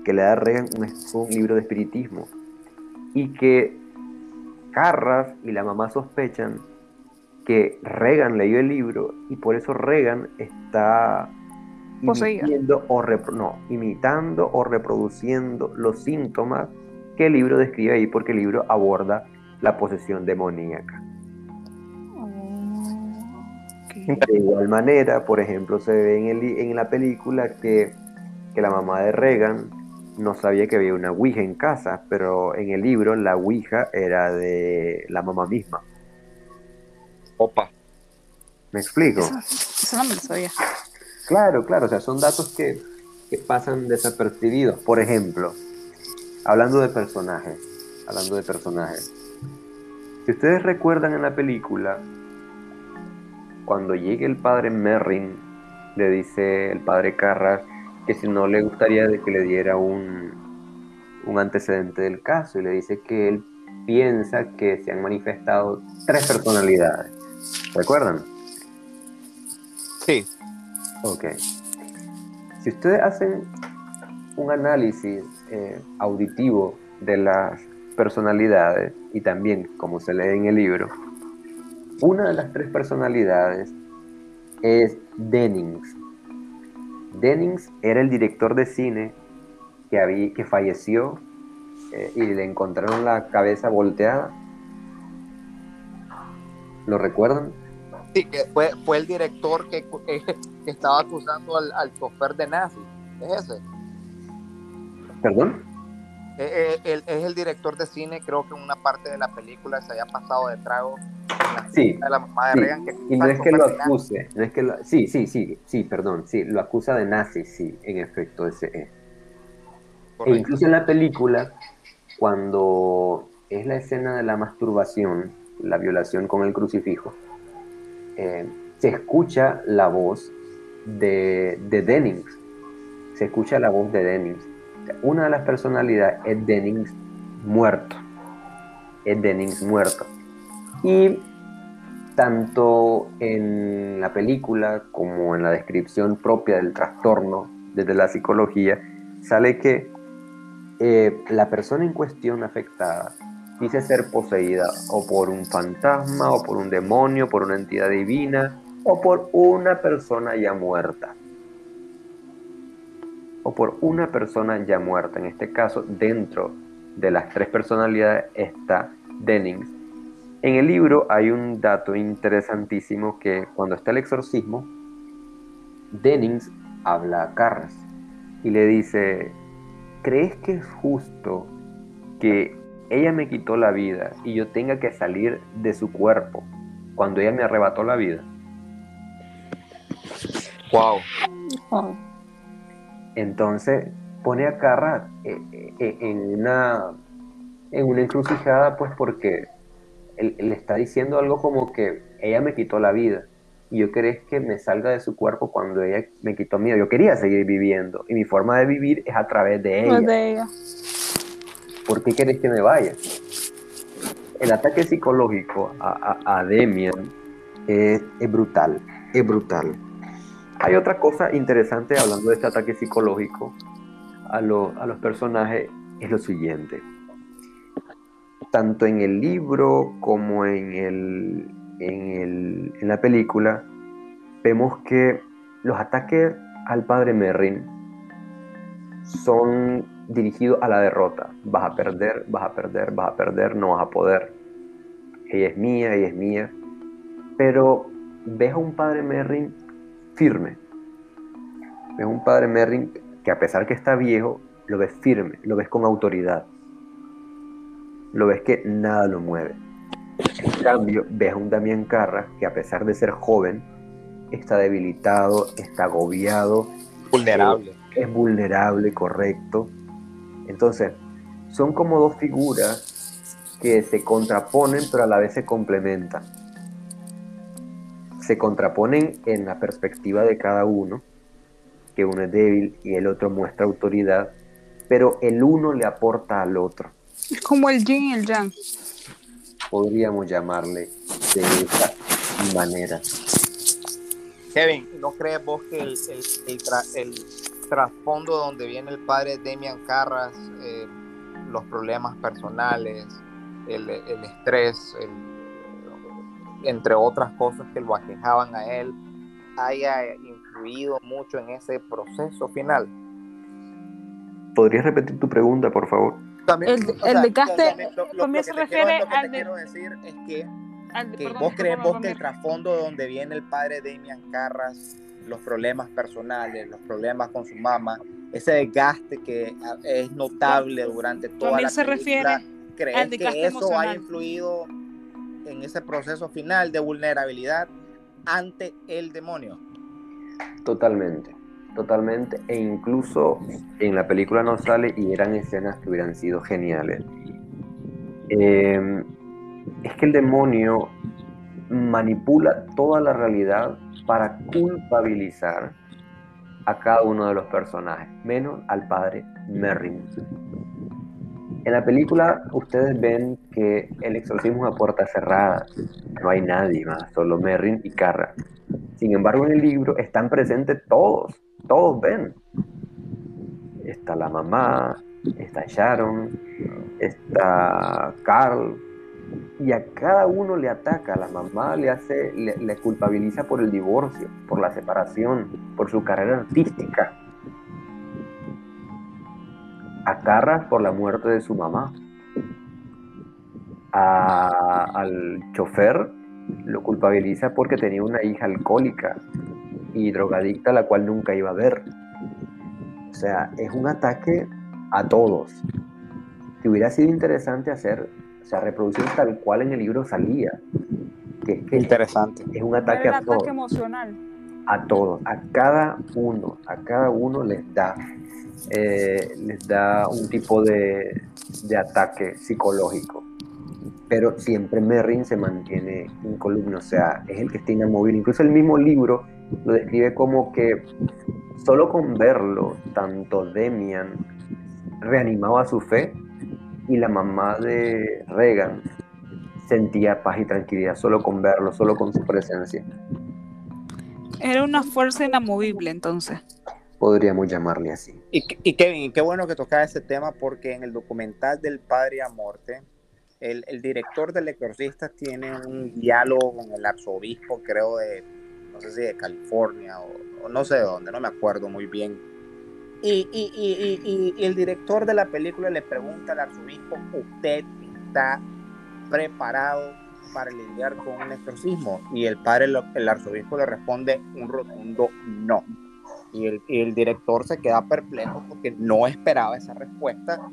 Que le da a Reagan un, un libro de espiritismo. Y que Carras y la mamá sospechan que Reagan leyó el libro y por eso Reagan está imitando o, no, imitando o reproduciendo los síntomas que el libro describe ahí porque el libro aborda la posesión demoníaca. De igual manera, por ejemplo, se ve en, el, en la película que, que, la mamá de Reagan no sabía que había una Ouija en casa, pero en el libro la Ouija era de la mamá misma. Opa. ¿Me explico? Eso, eso no me lo sabía. Claro, claro, o sea, son datos que, que pasan desapercibidos. Por ejemplo, hablando de personajes, hablando de personajes, si ustedes recuerdan en la película, cuando llegue el padre Merrin, le dice el padre Carras que si no le gustaría de que le diera un, un antecedente del caso y le dice que él piensa que se han manifestado tres personalidades. ¿Recuerdan? Sí. Ok. Si ustedes hacen un análisis eh, auditivo de las personalidades y también como se lee en el libro, una de las tres personalidades es Dennings. Dennings era el director de cine que, había, que falleció eh, y le encontraron la cabeza volteada. ¿Lo recuerdan? Sí, que fue, fue el director que, que estaba acusando al, al chofer de nazi. ¿Es ese? ¿Perdón? Eh, eh, es el director de cine, creo que en una parte de la película se haya pasado de trago la, sí, de la mamá de sí. Reagan. Que y no es que lo acuse, no es que lo, sí, sí, sí, sí, perdón, sí, lo acusa de nazi, sí, en efecto, ese es. E incluso en la película, cuando es la escena de la masturbación, la violación con el crucifijo, eh, se escucha la voz de, de Dennings, se escucha la voz de Dennings una de las personalidades es Dennings muerto. Es Dennings muerto. Y tanto en la película como en la descripción propia del trastorno desde la psicología, sale que eh, la persona en cuestión afectada dice ser poseída o por un fantasma, o por un demonio, por una entidad divina, o por una persona ya muerta o por una persona ya muerta. En este caso, dentro de las tres personalidades está Dennings. En el libro hay un dato interesantísimo que cuando está el exorcismo, Dennings habla a Carras y le dice, ¿crees que es justo que ella me quitó la vida y yo tenga que salir de su cuerpo cuando ella me arrebató la vida? Wow. wow. Entonces pone a Carra eh, eh, en, una, en una encrucijada, pues porque él, él, está diciendo algo como que ella me quitó la vida y yo querés que me salga de su cuerpo cuando ella me quitó miedo. Yo quería seguir viviendo y mi forma de vivir es a través de ella. de ella. ¿Por qué querés que me vaya? el ataque psicológico a, a, Demian es, brutal, es brutal. Hay otra cosa interesante hablando de este ataque psicológico a, los personajes, es lo siguiente. Tanto en el libro como en, en la película, vemos que los ataques al padre Merrin son dirigidos a la derrota. Vas a perder, vas a perder, vas a perder, no vas a poder. Ella es mía, ella es mía. Pero ves a un padre Merrin firme. Ves un padre Merrin que a pesar que está viejo, lo ves firme, lo ves con autoridad. Lo ves que nada lo mueve. En cambio, ves a un Damián Carra que a pesar de ser joven, está debilitado, está agobiado. Vulnerable. Es vulnerable, correcto. Entonces, son como dos figuras que se contraponen, pero a la vez se complementan. Se contraponen en la perspectiva de cada uno, que uno es débil y el otro muestra autoridad, pero el uno le aporta al otro. Es como el yin y el yang. Podríamos llamarle de esa manera. Kevin, ¿no crees vos que el, el, trasfondo donde viene el padre Demian Carras, eh, los problemas personales, el, estrés, entre otras cosas que lo aquejaban a él, haya influido mucho en ese proceso final? ¿Podrías repetir tu pregunta, por favor? el, el desgaste, también se refiere al... que quiero decir es que vos crees vos que el trasfondo donde viene el padre Damian Carras, los problemas personales, los problemas con su mamá, ese desgaste que es notable durante toda la se película, ¿crees que eso ha influido en ese proceso final de vulnerabilidad ante el demonio? Totalmente, totalmente, e incluso en la película no sale y eran escenas que hubieran sido geniales. Eh, es que el demonio manipula toda la realidad para culpabilizar a cada uno de los personajes, menos al padre Merrin. En la película ustedes ven que el exorcismo es a puerta cerrada, no hay nadie más, solo Merrin y Carra. Sin embargo, en el libro están presentes todos, todos ven. Está la mamá, está Sharon, está Carl, y a cada uno le ataca, a la mamá le hace, le, culpabiliza por el divorcio, por la separación, por su carrera artística. Carras por la muerte de su mamá. al chofer lo culpabiliza porque tenía una hija alcohólica y drogadicta la cual nunca iba a ver. O sea, es un ataque a todos. Que hubiera sido interesante hacer o sea, reproducción tal cual en el libro salía. Que, Interesante. Es un ataque a todos. emocional. A todos, a cada uno, a cada uno les da, eh, les da un tipo de, de ataque psicológico pero siempre Merrin se mantiene incólume, o sea, es el que está inamovible. Incluso el mismo libro lo describe como que solo con verlo, tanto Demian reanimaba su fe y la mamá de Reagan sentía paz y tranquilidad solo con verlo, solo con su presencia. Era una fuerza inamovible entonces. Podríamos llamarle así. Y, y Kevin, qué bueno que tocaba ese tema porque en el documental del Padre a Morte, el, el director del Exorcista tiene un diálogo con el arzobispo, creo de, no sé si de California o, o no sé de dónde, no me acuerdo muy bien y, el director de la película le pregunta al arzobispo, ¿usted está preparado para lidiar con un exorcismo? Y el padre, el arzobispo le responde un rotundo no. Y el, director se queda perplejo porque no esperaba esa respuesta.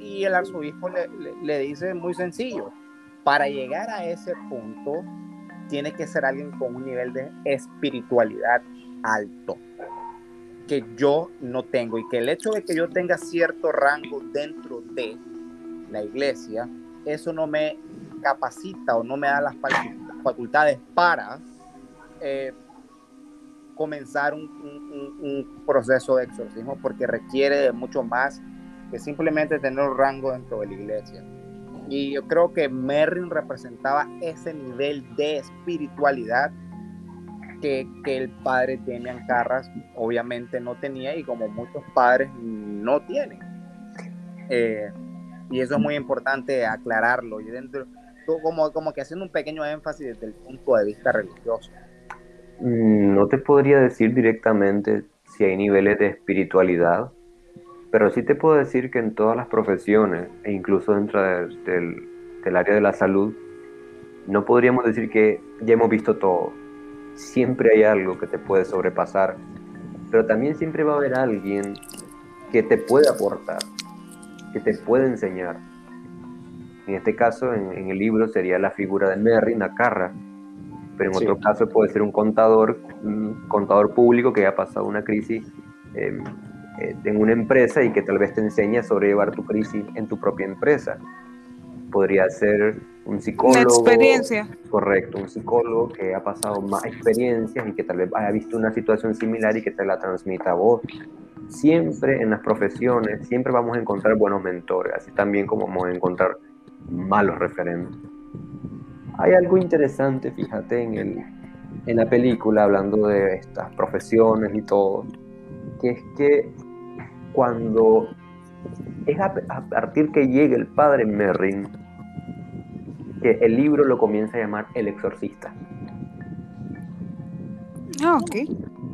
Y el arzobispo le, le dice muy sencillo, para llegar a ese punto tiene que ser alguien con un nivel de espiritualidad alto que yo no tengo y que el hecho de que yo tenga cierto rango dentro de la iglesia, eso no me capacita o no me da las facultades para eh, comenzar un, proceso de exorcismo porque requiere de mucho más que simplemente tener un rango dentro de la iglesia. Y yo creo que Merrin representaba ese nivel de espiritualidad que, que, el padre Demian Carras obviamente no tenía y como muchos padres no tienen. Eh, y eso es muy importante aclararlo. Y dentro, como, como que haciendo un pequeño énfasis desde el punto de vista religioso. Mm, no te podría decir directamente si hay niveles de espiritualidad, pero sí te puedo decir que en todas las profesiones, e incluso dentro del, del área de la salud, no podríamos decir que ya hemos visto todo. Siempre hay algo que te puede sobrepasar, pero también siempre va a haber alguien que te puede aportar, que te puede enseñar. En este caso, en, el libro sería la figura de Merry Nacarra, pero en otro caso puede ser un contador, un contador público que haya pasado una crisis em, eh, en una empresa y que tal vez te enseñe a sobrellevar tu crisis en tu propia empresa. Podría ser un psicólogo. experiencia. Correcto, un psicólogo que ha pasado más experiencias y que tal vez haya visto una situación similar y que te la transmita a vos. Siempre en las profesiones, siempre vamos a encontrar buenos mentores, así también como vamos a encontrar malos referentes. Hay algo interesante, fíjate, en, el, en la película, hablando de estas profesiones y todo, que es que cuando es a, partir que llega el padre Merrin, que el libro lo comienza a llamar El Exorcista. Ah, ok.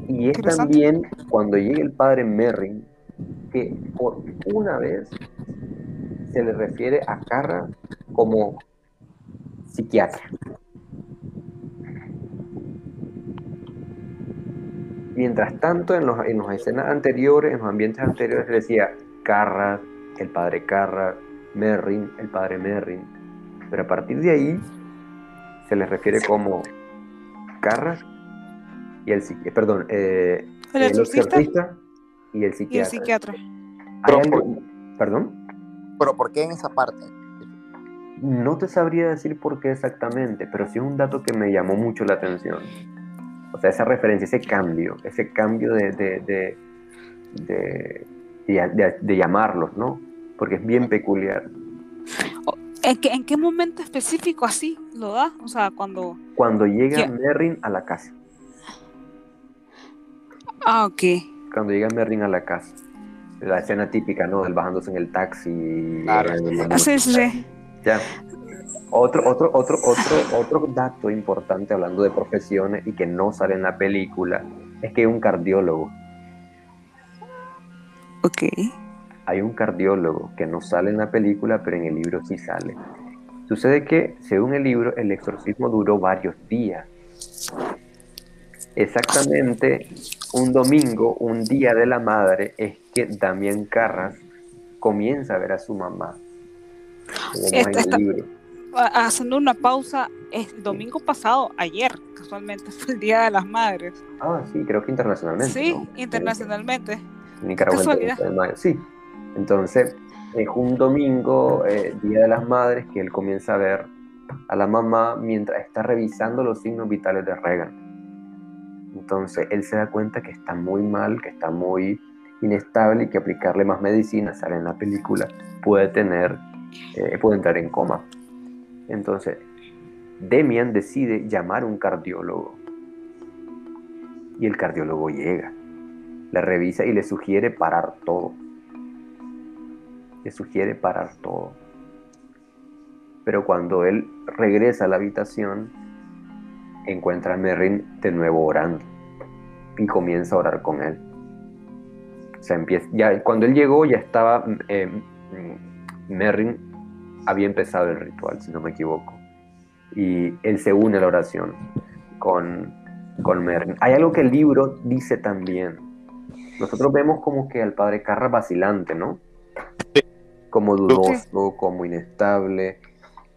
Y es también cuando llega el padre Merrin, que por una vez se le refiere a Carra como psiquiatra. Mientras tanto, en, los, en las escenas anteriores, en los ambientes anteriores, se decía Carra, el padre Carra, Merrin, el padre Merrin. Pero a partir de ahí se le refiere como Carra y el eh, perdón, eh, el, exorcista y el psiquiatra. Y el psiquiatra. ¿Perdón? Pero ¿por qué en esa parte? No te sabría decir por qué exactamente, pero sí es un dato que me llamó mucho la atención. O sea, esa referencia, ese cambio, ese cambio de, de, de, de llamarlos, ¿no? Porque es bien peculiar. ¿En qué, ¿En qué momento específico así lo da? O sea, cuando... Cuando llega Merrin a la casa. Ah, ok. Cuando llega Merrin a la casa la escena típica, ¿no? Del bajándose en el taxi. Claro. sí, sí. Ya. Otro, otro, otro, otro, otro dato importante hablando de profesiones y que no sale en la película es que hay un cardiólogo. Ok. Hay un cardiólogo que no sale en la película, pero en el libro sí sale. Sucede que, según el libro, el exorcismo duró varios días. Exactamente un domingo, un día de la madre, es que Damián Carras comienza a ver a su mamá. Haciendo una pausa, el domingo pasado, ayer, casualmente, fue el Día de las Madres. Ah, sí, creo que internacionalmente. Sí, internacionalmente. Nicaragua. Sí, entonces es un domingo, eh, Día de las Madres, que él comienza a ver a la mamá mientras está revisando los signos vitales de Reagan. Entonces él se da cuenta que está muy mal, que está muy inestable y que aplicarle más medicina, sale en la película, puede tener, eh, puede entrar en coma. Entonces, Demian decide llamar a un cardiólogo. Y el cardiólogo llega, le revisa y le sugiere parar todo. Le sugiere parar todo. Pero cuando él regresa a la habitación, encuentra a Merrin de nuevo orando y comienza a orar con él. O empieza, ya, cuando él llegó ya estaba, eh, Merrin había empezado el ritual, si no me equivoco, y él se une a la oración con, con Merrin. Hay algo que el libro dice también. Nosotros vemos como que al padre Carra vacilante, ¿no? Como dudoso, como inestable.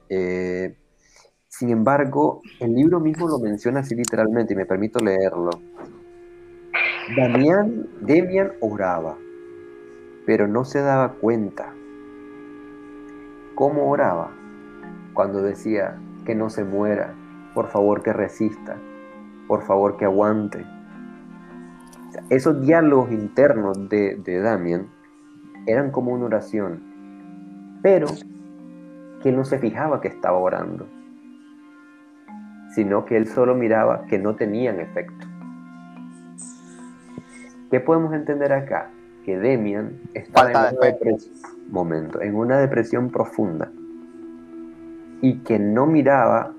Eh, sin embargo, el libro mismo lo menciona así literalmente y me permito leerlo. Damián, Demian oraba, pero no se daba cuenta. ¿Cómo oraba? Cuando decía que no se muera, por favor que resista, por favor que aguante. Esos diálogos internos de, de Damian eran como una oración, pero que no se fijaba que estaba orando, sino que él solo miraba que no tenían efecto. ¿Qué podemos entender acá? Que Demian estaba en una, depresión, momento, en una depresión profunda y que no miraba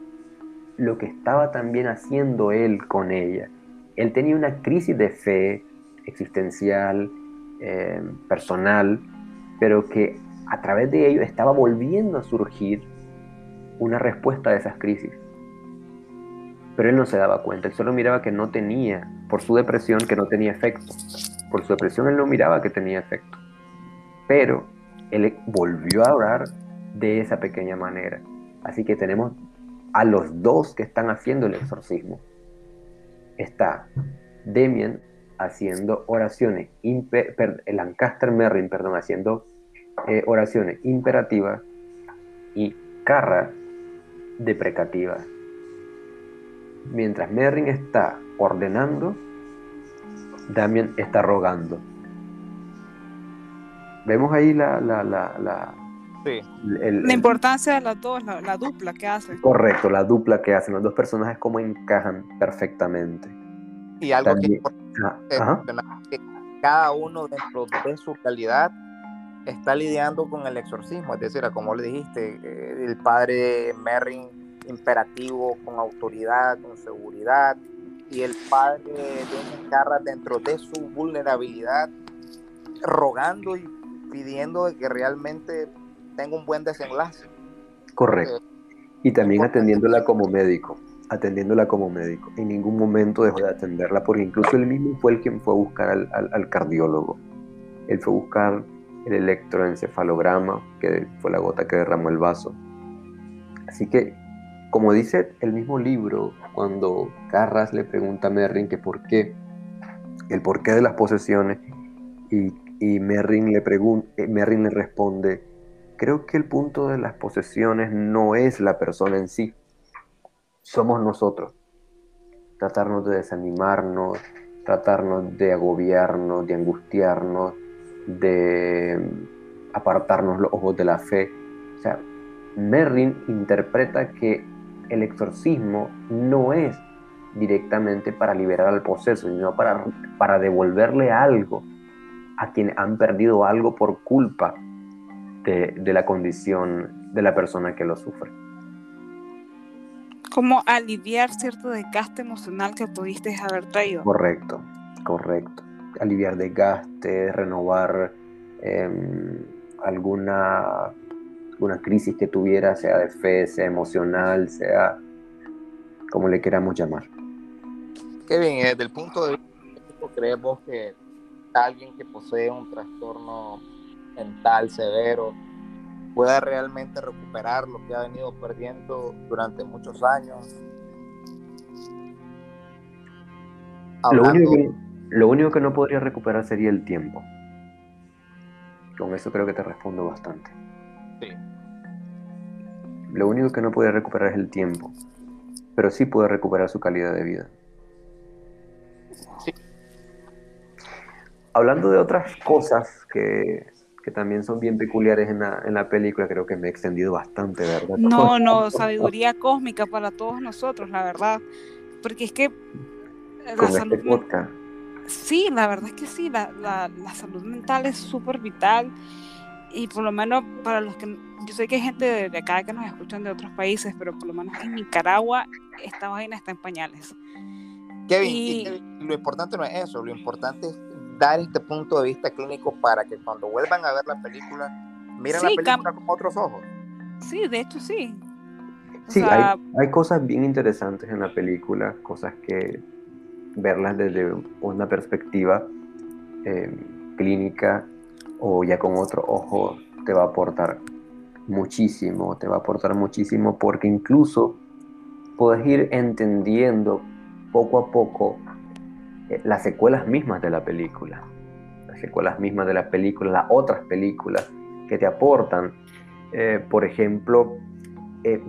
lo que estaba también haciendo él con ella. Él tenía una crisis de fe existencial, eh, personal, pero que a través de ello estaba volviendo a surgir una respuesta a esas crisis. Pero él no se daba cuenta, él solo miraba que no tenía, por su depresión, que no tenía efecto. Por su depresión él no miraba que tenía efecto. Pero él volvió a orar de esa pequeña manera. Así que tenemos a los dos que están haciendo el exorcismo. Está Demian haciendo oraciones, Lancaster Merrin, perdón, haciendo eh, oraciones imperativas y Carra deprecativas. Mientras Merrin está ordenando, Damien está rogando. Vemos ahí la, la, la, la, la importancia de las dos, la, dupla que hacen. Correcto, la dupla que hacen. Los dos personajes como encajan perfectamente. Y algo que, ah, que cada uno dentro de su calidad está lidiando con el exorcismo, es decir, como le dijiste, eh, el padre Merrin imperativo, con autoridad, con seguridad, y el padre de Carras dentro de su vulnerabilidad, rogando y pidiendo que realmente tenga un buen desenlace. Correcto. Y también atendiéndola como médico, atendiéndola como médico. En ningún momento dejó de atenderla, porque incluso él mismo fue el quien fue a buscar al, al cardiólogo. Él fue a buscar el electroencefalograma, que fue la gota que derramó el vaso. Así que, como dice el mismo libro, cuando Carras le pregunta a Merrin que por qué, el porqué de las posesiones, y, y Merrin, le eh, Merrin le responde, creo que el punto de las posesiones no es la persona en sí, somos nosotros. Tratarnos de desanimarnos, tratarnos de agobiarnos, de angustiarnos, de apartarnos los ojos de la fe. O sea, Merrin interpreta que el exorcismo no es directamente para liberar al poseso, sino para, para devolverle algo a quienes han perdido algo por culpa de, de la condición de la persona que lo sufre. Como aliviar cierto desgaste emocional que pudiste haber traído. Correcto, correcto aliviar desgaste, renovar em, alguna, alguna crisis que tuviera, sea de fe, sea emocional, sea como le queramos llamar. Kevin, desde el punto de vista creemos que alguien que posee un trastorno mental severo pueda realmente recuperar lo que ha venido perdiendo durante muchos años. Lo único, que, lo único que no podría recuperar sería el tiempo. Con eso creo que te respondo bastante. Sí. Lo único que no podría recuperar es el tiempo, pero sí puede recuperar su calidad de vida. Sí. Hablando de otras cosas que, también son bien peculiares en la, en la, película, creo que me he extendido bastante, ¿verdad? No, no, sabiduría cósmica para todos nosotros, la verdad. Porque es que... Con este podcast sí, la verdad es que sí, la, la, salud mental es súper vital y por lo menos para los que, yo sé que hay gente de, acá que nos escuchan de otros países, pero por lo menos en Nicaragua esta vaina está en pañales. Kevin, lo importante no es eso, lo importante es dar este punto de vista clínico para que cuando vuelvan a ver la película, miren la película con otros ojos. Sí, de hecho sí. sí, hay, hay cosas bien interesantes en la película, cosas que verlas desde una perspectiva eh, clínica o ya con otro ojo te va a aportar muchísimo, te va a aportar muchísimo porque incluso puedes ir entendiendo poco a poco eh, las secuelas mismas de la película, las secuelas mismas de la película, las otras películas que te aportan. Eh, por ejemplo,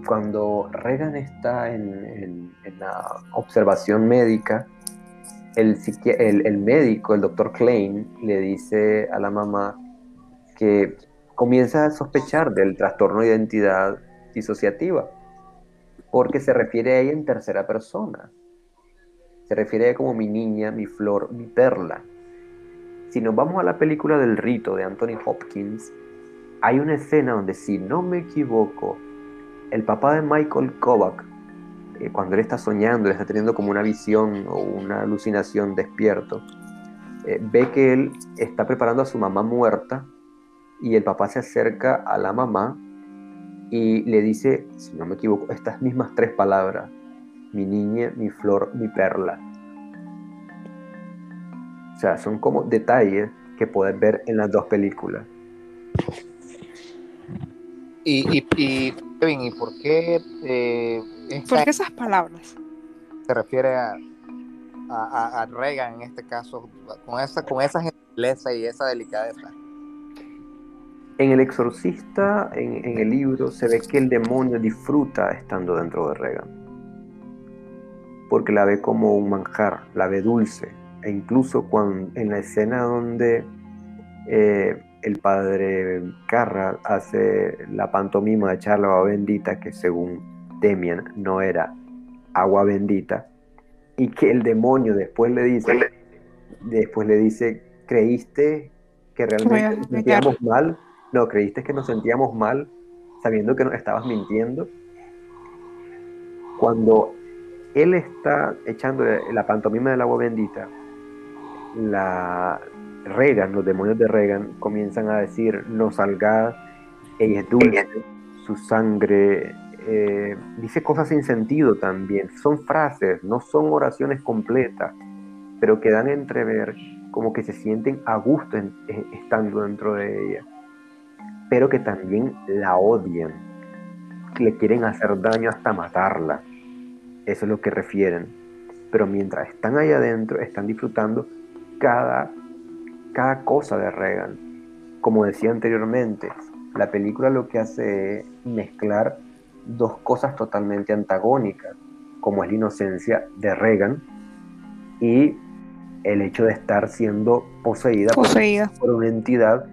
cuando Reagan está en, la observación médica, el, médico, el doctor Klein, le dice a la mamá que comienza a sospechar del trastorno de identidad disociativa, porque se refiere a ella en tercera persona. Se refiere a ella como mi niña, mi flor, mi perla. Si nos vamos a la película del rito de Anthony Hopkins, hay una escena donde, si no me equivoco, el papá de Michael Kovac, eh, cuando él está soñando, él está teniendo como una visión o una alucinación despierto, eh, ve que él está preparando a su mamá muerta y el papá se acerca a la mamá y le dice, si no me equivoco, estas mismas tres palabras, mi niña, mi flor, mi perla. O sea, son como detalles que puedes ver en las dos películas. Y, y, y, Kevin, ¿y por qué, eh, ¿Por qué esas palabras? se refiere a, a, a, Reagan en este caso, con esa, con esa gentileza y esa delicadeza? En El Exorcista, en, en, el libro, se ve que el demonio disfruta estando dentro de Reagan. Porque la ve como un manjar, la ve dulce. E incluso cuando, en la escena donde eh, el padre Carra hace la pantomima de echar la agua bendita, que según Demian no era agua bendita, y que el demonio después le dice, después le dice, ¿creíste que realmente nos sentíamos mal? No, ¿creíste que nos sentíamos mal sabiendo que nos estabas mintiendo? Cuando él está echando la pantomima del agua bendita, la Regan, los demonios de Regan, comienzan a decir, no salga, ella es dulce, su sangre eh, dice cosas sin sentido también. Son frases, no son oraciones completas, pero que dan entrever como que se sienten a gusto en, estando dentro de ella, pero que también la odian, que le quieren hacer daño hasta matarla. Eso es lo que refieren. Pero mientras están ahí adentro, están disfrutando cada, cada cosa de Reagan. Como decía anteriormente, la película lo que hace es mezclar dos cosas totalmente antagónicas, como es la inocencia de Reagan y el hecho de estar siendo poseída, poseída. Por, por, una entidad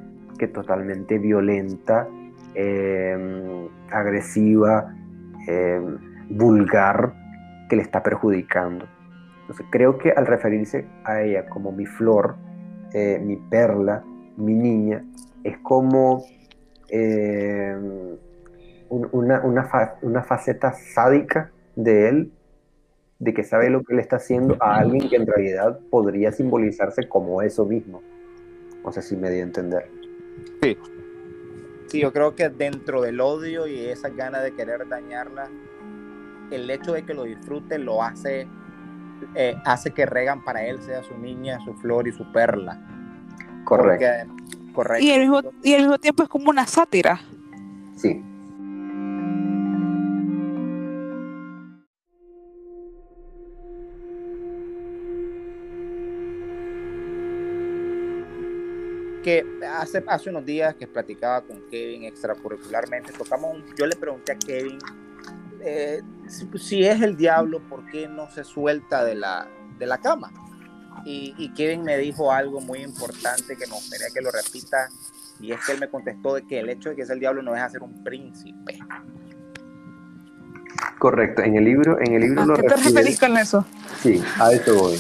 que totalmente violenta, eh, agresiva, eh, vulgar, que le está perjudicando. Entonces creo que al referirse a ella como mi flor, eh, mi perla, mi niña, es como eh, una, una, fa, una, faceta sádica de él, de que sabe lo que le está haciendo a alguien que en realidad podría simbolizarse como eso mismo. No sé si me di a entender. Sí. Sí, yo creo que dentro del odio y esa gana de querer dañarla, el hecho de que lo disfrute lo hace, eh, hace que Regan para él sea su niña, su flor y su perla. Correcto. Porque, correcto. Y al, mismo, y al mismo tiempo es como una sátira. Sí. Que hace, hace unos días que platicaba con Kevin extracurricularmente, tocamos un, yo le pregunté a Kevin eh, si, si, es el diablo, ¿por qué no se suelta de la, de la cama? Y, y, Kevin me dijo algo muy importante que me gustaría que lo repita, y es que él me contestó de que el hecho de que es el diablo no es hacer un príncipe. Correcto, en el libro, en el libro ¿A lo qué te referís con eso? Sí, a eso voy.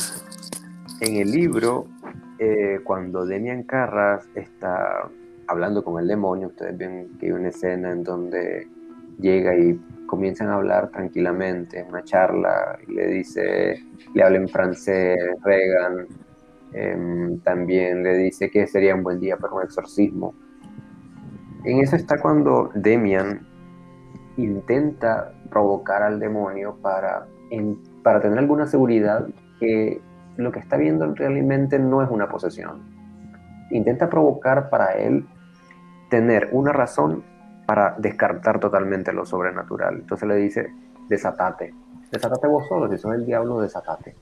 En el libro eh, cuando Demian Carras está hablando con el demonio, ustedes ven que hay una escena en donde llega y comienzan a hablar tranquilamente, una charla, y le dice, le habla en francés, Regan, eh, también le dice que sería un buen día para un exorcismo. En eso está cuando Demian intenta provocar al demonio para, para tener alguna seguridad que lo que está viendo realmente no es una posesión. Intenta provocar para él tener una razón para descartar totalmente lo sobrenatural. Entonces le dice, desatate, desatate vos solo, si sos el diablo, desatate.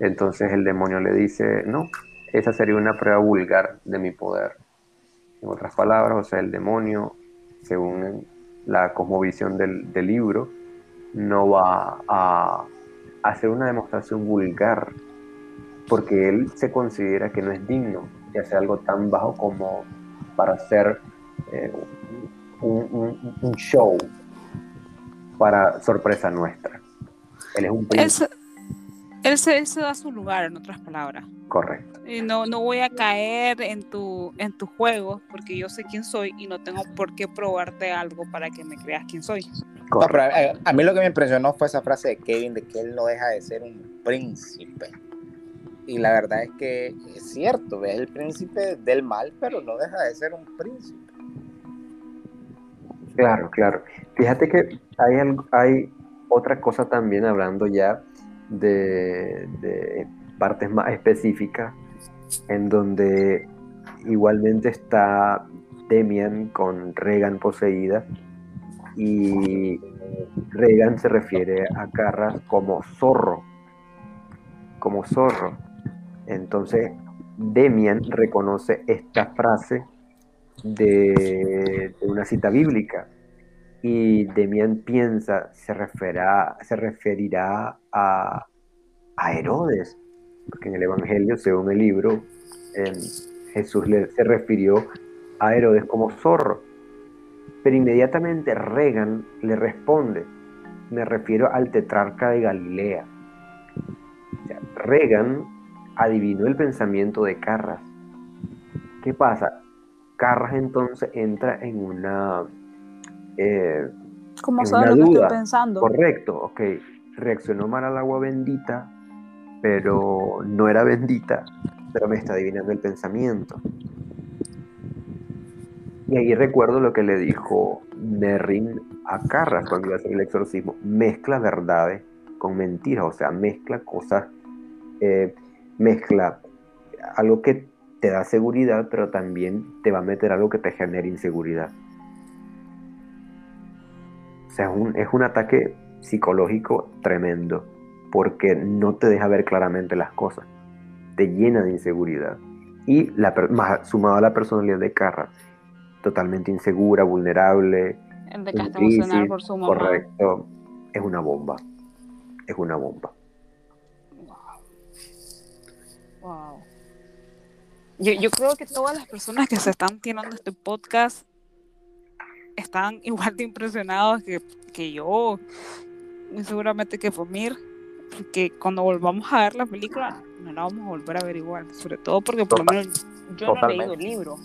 Entonces el demonio le dice, no, esa sería una prueba vulgar de mi poder. En otras palabras, o sea, el demonio, según la cosmovisión del, del libro, no va a hacer una demostración vulgar, porque él se considera que no es digno de hacer algo tan bajo como para ser eh, un, show para sorpresa nuestra. Él es un príncipe, él se- él se da su lugar, en otras palabras. correcto. Y no, no voy a caer en tu, en tu juego porque yo sé quién soy y no tengo por qué probarte algo para que me creas quién soy. No, pero correcto. a, a mí lo que me impresionó fue esa frase de Kevin de que él no deja de ser un príncipe. Y la verdad es que es cierto, es el príncipe del mal, pero no deja de ser un príncipe. Claro, claro. Fíjate que hay, algo- hay otra cosa también hablando ya de, partes más específicas, en donde igualmente está Demian con Regan poseída y Regan se refiere a Carras como zorro, como zorro. Entonces Demian reconoce esta frase de una cita bíblica. Y Demian piensa, se referirá, se referirá a, a Herodes, porque en el Evangelio, según el libro, Jesús le, se refirió a Herodes como zorro. Pero inmediatamente Regan le responde, me refiero al tetrarca de Galilea. Regan adivinó el pensamiento de Carras. ¿Qué pasa? Carras entonces entra en una... eh, ¿Cómo En sabes lo que estoy pensando? correcto, ok, reaccionó mal al agua bendita, pero no era bendita, pero me está adivinando el pensamiento. Y ahí recuerdo lo que le dijo Merrin a Carras cuando iba a hacer el exorcismo, mezcla verdades con mentiras, o sea, mezcla cosas, eh, mezcla algo que te da seguridad, pero también te va a meter algo que te genere inseguridad. O sea, es un, es un ataque psicológico tremendo, porque no te deja ver claramente las cosas, te llena de inseguridad. Y la, más sumado a la personalidad de Carra, totalmente insegura, vulnerable, en crisis, por su mamá. correcto, es una bomba, es una bomba. Wow. Yo, yo creo que todas las personas que se están tirando este podcast están igual de impresionados que, que yo, y seguramente que Fomir, porque cuando volvamos a ver la película no la vamos a volver a ver igual, sobre todo porque por lo menos yo no he leído el libro.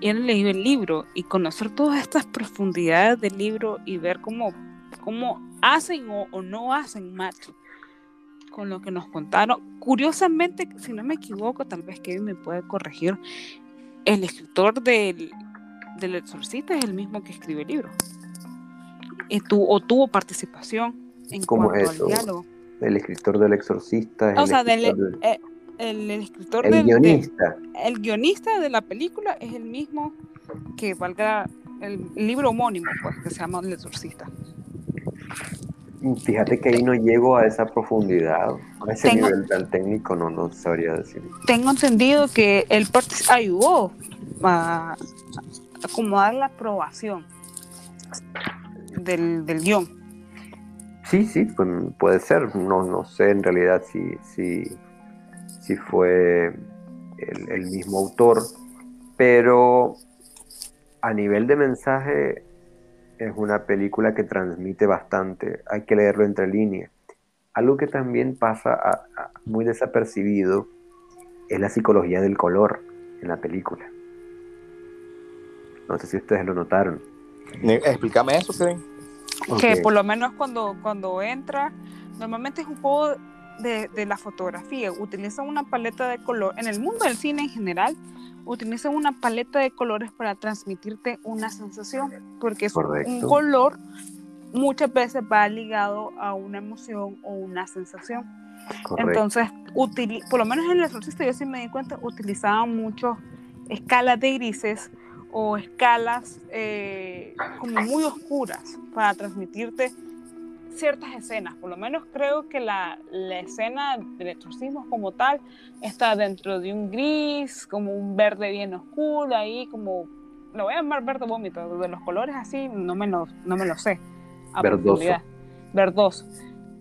Yo no he leído el libro y conocer todas estas profundidades del libro y ver cómo, cómo hacen o, o no hacen match con lo que nos contaron. Curiosamente, si no me equivoco, tal vez Kevin me puede corregir, el escritor del, del Exorcista es el mismo que escribe el libro. Y tu, o tuvo participación en ¿Cómo eso? al diálogo. El escritor del exorcista es O el sea, del- escritor del- eh, el, el escritor el del, guionista. del- el guionista de la película es el mismo que valga el, libro homónimo, pues, que se llama El Exorcista. Fíjate que ahí no llego a esa profundidad, a ese Tengo- nivel tan técnico, no, no sabría decir. tengo entendido que él ayudó a acomodar la aprobación del, del guion. Sí, sí, pues, puede ser. No, no sé en realidad si, si, si fue el, mismo autor, pero a nivel de mensaje es una película que transmite bastante. Hay que leerlo entre líneas. Algo que también pasa a- muy desapercibido es la psicología del color en la película. No sé si ustedes lo notaron. Explícame eso, Kevin. Que por lo menos cuando, cuando entra, normalmente es un juego de, de la fotografía. Utilizan una paleta de color. En el mundo del cine en general, utilizan una paleta de colores para transmitirte una sensación. Porque es un color muchas veces va ligado a una emoción o una sensación. Correcto. Entonces, por lo menos en el exorcista yo sí me di cuenta, utilizaban mucho escalas de grises o escalas eh, como muy oscuras para transmitirte ciertas escenas. Por lo menos creo que la, la escena del exorcismo como tal está dentro de un gris, como un verde bien oscuro, ahí como, lo voy a llamar verde vómito, de los colores así no me lo, no me lo sé. a Verdoso. Verdoso.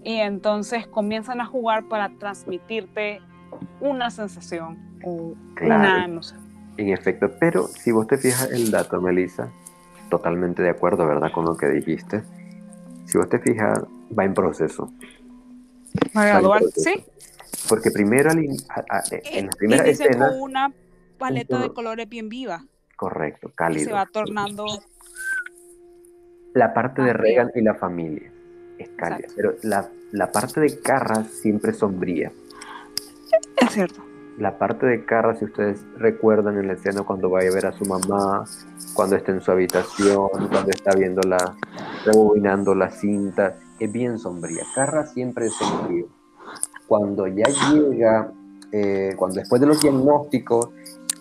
Y entonces comienzan a jugar para transmitirte una sensación o Claro. una, no sé. En efecto, pero si vos te fijas el dato, Melissa, totalmente de acuerdo, ¿verdad? Con lo que dijiste. Si vos te fijas, va en proceso. Va gradual, sí. Porque primero en la primera escena... con una paleta de colores bien viva. Correcto, cálido. Y se va tornando... La parte de Regan y la familia es cálida, pero la, la parte de Carras siempre sombría. Es cierto la parte de Carra, si ustedes recuerdan en la escena cuando va a ver a su mamá, cuando está en su habitación, cuando está viendo la, rebobinando la cinta, es bien sombría. Carra siempre es sombrío. Cuando ya llega, eh, cuando después de los diagnósticos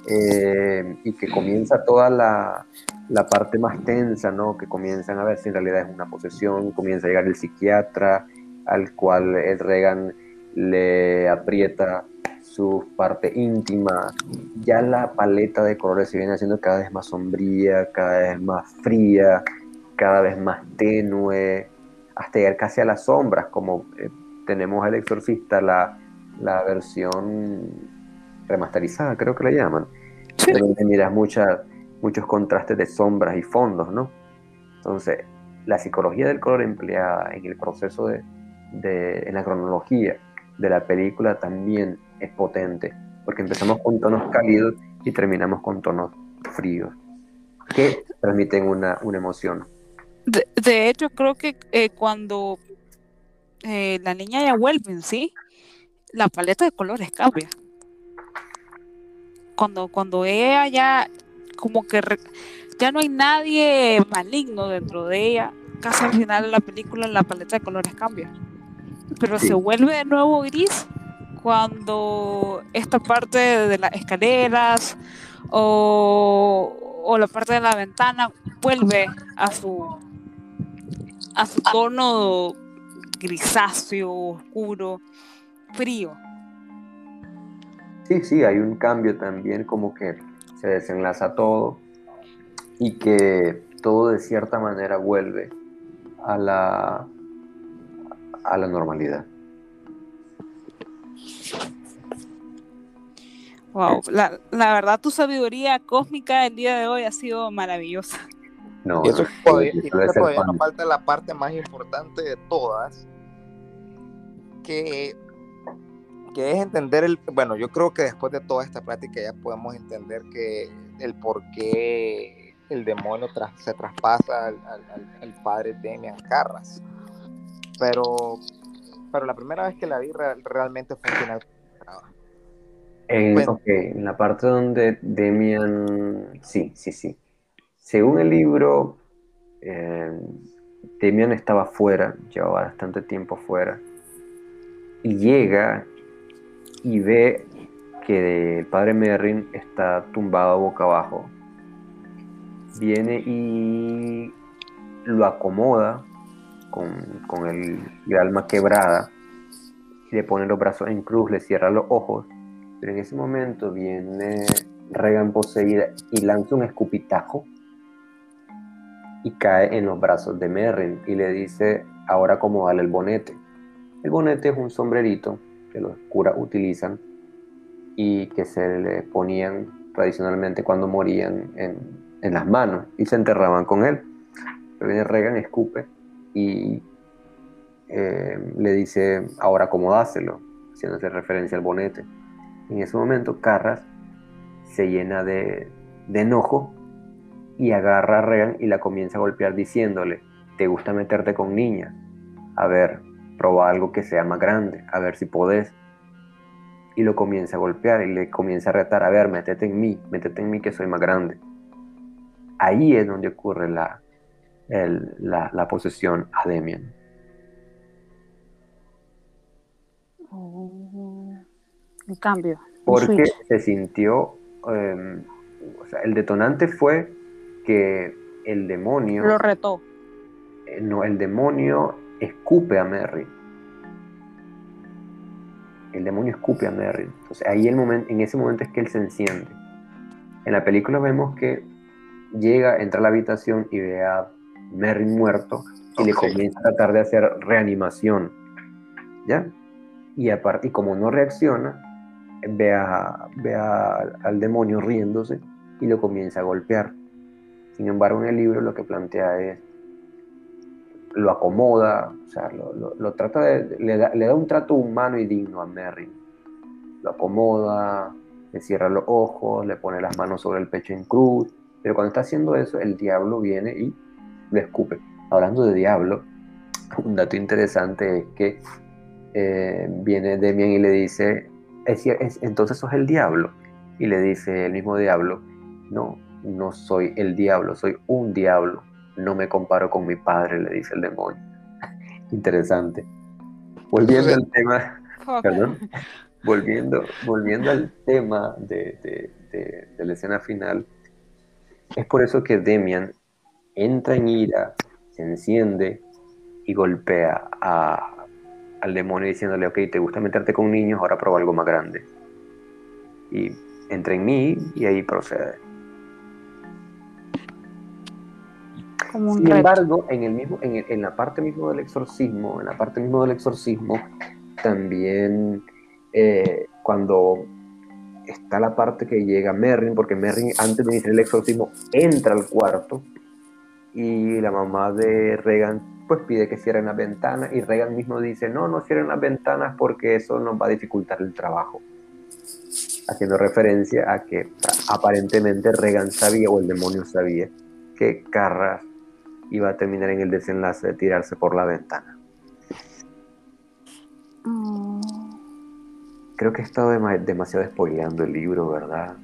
eh, y que comienza toda la, la parte más tensa, ¿no? Que comienzan a ver si en realidad es una posesión, comienza a llegar el psiquiatra, al cual el Regan le aprieta su parte íntima, ya la paleta de colores se viene haciendo cada vez más sombría, cada vez más fría, cada vez más tenue, hasta llegar casi a las sombras, como eh, tenemos El Exorcista, la, la, versión remasterizada, creo que la llaman, sí. donde miras muchas, muchos contrastes de sombras y fondos, ¿no? Entonces, la psicología del color empleada en el proceso de, de en la cronología de la película también es potente, porque empezamos con tonos cálidos y terminamos con tonos fríos, que transmiten una, una emoción. De, hecho, creo que eh, cuando eh, la niña ya vuelve en sí, la paleta de colores cambia. Cuando, cuando ella ya, como que ya no hay nadie maligno dentro de ella, casi al final de la película la paleta de colores cambia. Pero se vuelve de nuevo gris cuando esta parte de las escaleras o, la parte de la ventana vuelve a su a su tono grisáceo, oscuro, frío. Sí, sí, hay un cambio también, como que se desenlaza todo y que todo de cierta manera vuelve a la, a la normalidad. Wow, la, la, verdad tu sabiduría cósmica el día de hoy ha sido maravillosa. No, y eso, todavía, todavía nos falta la parte más importante de todas, que, que es entender el, bueno, yo creo que después de toda esta práctica ya podemos entender que el por qué el demonio se traspasa al, al, al padre Demian Carras. Pero, pero la primera vez que la vi realmente fue un final en, en la parte donde Demian, sí, sí, sí. Según el libro, eh, Demian estaba fuera, llevaba bastante tiempo fuera, y llega y ve que el padre Merrin está tumbado boca abajo. Viene y lo acomoda con, el, alma quebrada, le pone los brazos en cruz, le cierra los ojos pero en ese momento viene Regan poseída y lanza un escupitajo y cae en los brazos de Merrin y le dice, ahora cómo vale el bonete. El bonete es un sombrerito que los curas utilizan y que se le ponían tradicionalmente cuando morían en, las manos y se enterraban con él. Pero viene Regan, escupe y eh, le dice, ahora cómo dáselo, haciéndose referencia al bonete. En ese momento, Carras se llena de, enojo y agarra a Regan y la comienza a golpear diciéndole, ¿te gusta meterte con niñas? A ver, proba algo que sea más grande, a ver si podés. Y lo comienza a golpear y le comienza a retar, a ver, métete en mí, métete en mí que soy más grande. Ahí es donde ocurre la, la, la posesión a Demian. cambio. Porque se sintió, em, o sea, el detonante fue que el demonio... Lo retó. Eh, no, el demonio escupe a Merry. El demonio escupe a Merry. Entonces ahí el momento, en ese momento es que él se enciende. En la película vemos que llega, entra a la habitación y ve a Merry muerto y le comienza a tratar de hacer reanimación. ¿Ya? Y, aparte, y como no reacciona, ve, a, ve a- al demonio riéndose y lo comienza a golpear. Sin embargo, en el libro lo que plantea es, lo acomoda, o sea, lo, lo- lo trata de, le da, le da un trato humano y digno a Merrin. Lo acomoda, le cierra los ojos, le pone las manos sobre el pecho en cruz, pero cuando está haciendo eso, el diablo viene y le escupe. Hablando de diablo, un dato interesante es que eh, viene Demian y le dice, "Es cier- es- entonces sos el diablo. Y le dice el mismo diablo, no, no soy el diablo, soy un diablo. No me comparo con mi padre, le dice el demonio. Interesante. Volviendo al tema, perdón, volviendo, volviendo al tema de, de- de- de la escena final, es por eso que Demian entra en ira, se enciende y golpea a- al demonio diciéndole, ok, te gusta meterte con niños, ahora prueba algo más grande. Y entra en mí y ahí procede. Como Sin embargo, en, el mismo, en, el- en la parte mismo del exorcismo, en la parte mismo del exorcismo, también eh, cuando está la parte que llega Merrin, porque Merrin antes de iniciar el exorcismo entra al cuarto y la mamá de Regan pues pide que cierren las ventanas y Regan mismo dice, no, no cierren las ventanas porque eso nos va a dificultar el trabajo. Haciendo referencia a que aparentemente Regan sabía o el demonio sabía que Carras iba a terminar en el desenlace de tirarse por la ventana. Mm. Creo que he estado dema- demasiado spoileando el libro, ¿verdad?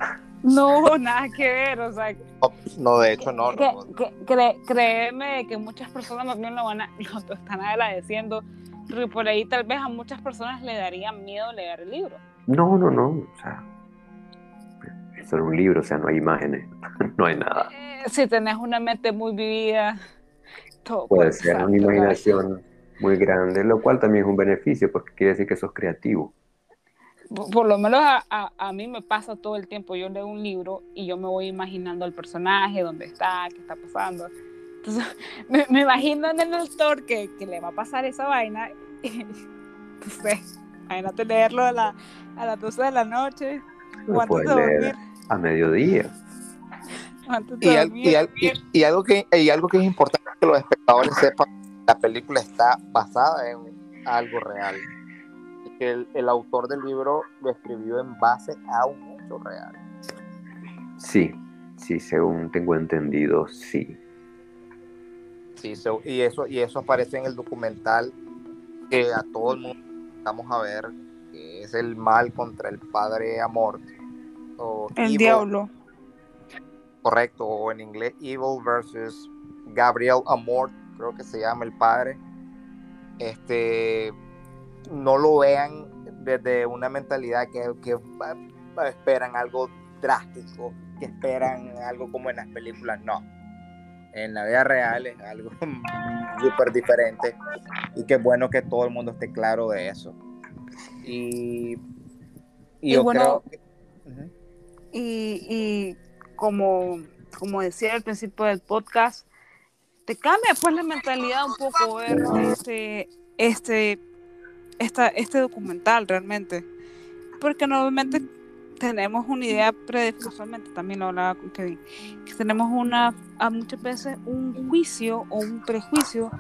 No, nada que ver, o sea, No, no, de hecho, no. que, no. que- cre- créeme que muchas personas más bien lo van a, lo están agradeciendo, porque por ahí tal vez a muchas personas le daría miedo leer el libro. No, no, no. O sea, es solo un libro, o sea, no hay imágenes, no hay nada. Eh, si tenés una mente muy vivida, todo Puede ser una imaginación muy grande, lo cual también es un beneficio porque quiere decir que sos creativo. Por, lo menos a, a- a mí me pasa todo el tiempo. Yo leo un libro y yo me voy imaginando al personaje, dónde está, qué está pasando. Entonces, me, me imagino en el autor que, que le va a pasar esa vaina. Sé, imagínate leerlo a, la, a las 12 de la noche o Lo antes puedes de leer dormir. a mediodía. o antes de Y, al- dormir. y al- y- y algo que, y algo que es importante que los espectadores sepan, la película está basada en algo real. Que el, el autor del libro lo escribió en base a un hecho real. Sí, sí, según tengo entendido, sí. Sí, so- y eso y eso aparece en el documental que a todo el mundo vamos a ver, que es el mal contra el padre amor. O el evil, diablo. Correcto, o en inglés Evil versus Gabriel Amor, creo que se llama el padre. Este, no lo vean desde una mentalidad que, que va- esperan algo drástico, que esperan algo como en las películas, no. En la vida real es algo súper diferente y qué bueno que todo el mundo esté claro de eso. Y, y yo bueno, creo que... Y, y como, como decía al principio del podcast, te cambia pues la mentalidad un poco ver este, este, esta, este documental realmente. Porque normalmente tenemos una idea predefinitivamente, también lo hablaba con Kevin, que tenemos una, a muchas veces un juicio o un prejuicio,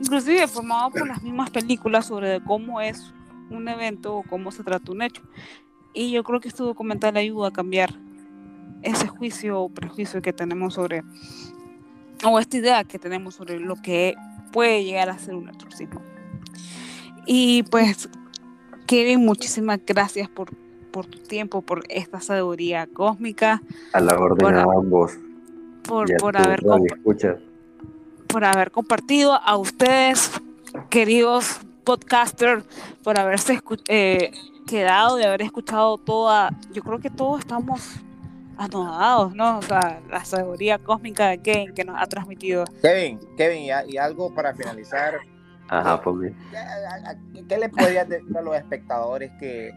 inclusive formado por las mismas películas sobre cómo es un evento o cómo se trata un hecho. Y yo creo que este documental ayuda a cambiar ese juicio o prejuicio que tenemos sobre, o esta idea que tenemos sobre lo que puede llegar a ser un exorcismo. Y pues, Kevin, muchísimas gracias por, por tu tiempo, por esta sabiduría cósmica, A la orden Por- a ambos. por, y a por tu haber por haber compartido a ustedes, queridos podcasters, por haberse escu- eh, quedado, de haber escuchado toda, yo creo que todos estamos anodados, ¿no? O sea, la sabiduría cósmica de Kevin que nos ha transmitido. Kevin, Kevin, y, a- y algo para finalizar. Ajá, pues bien. ¿Qué, qué le podrías decir a los espectadores que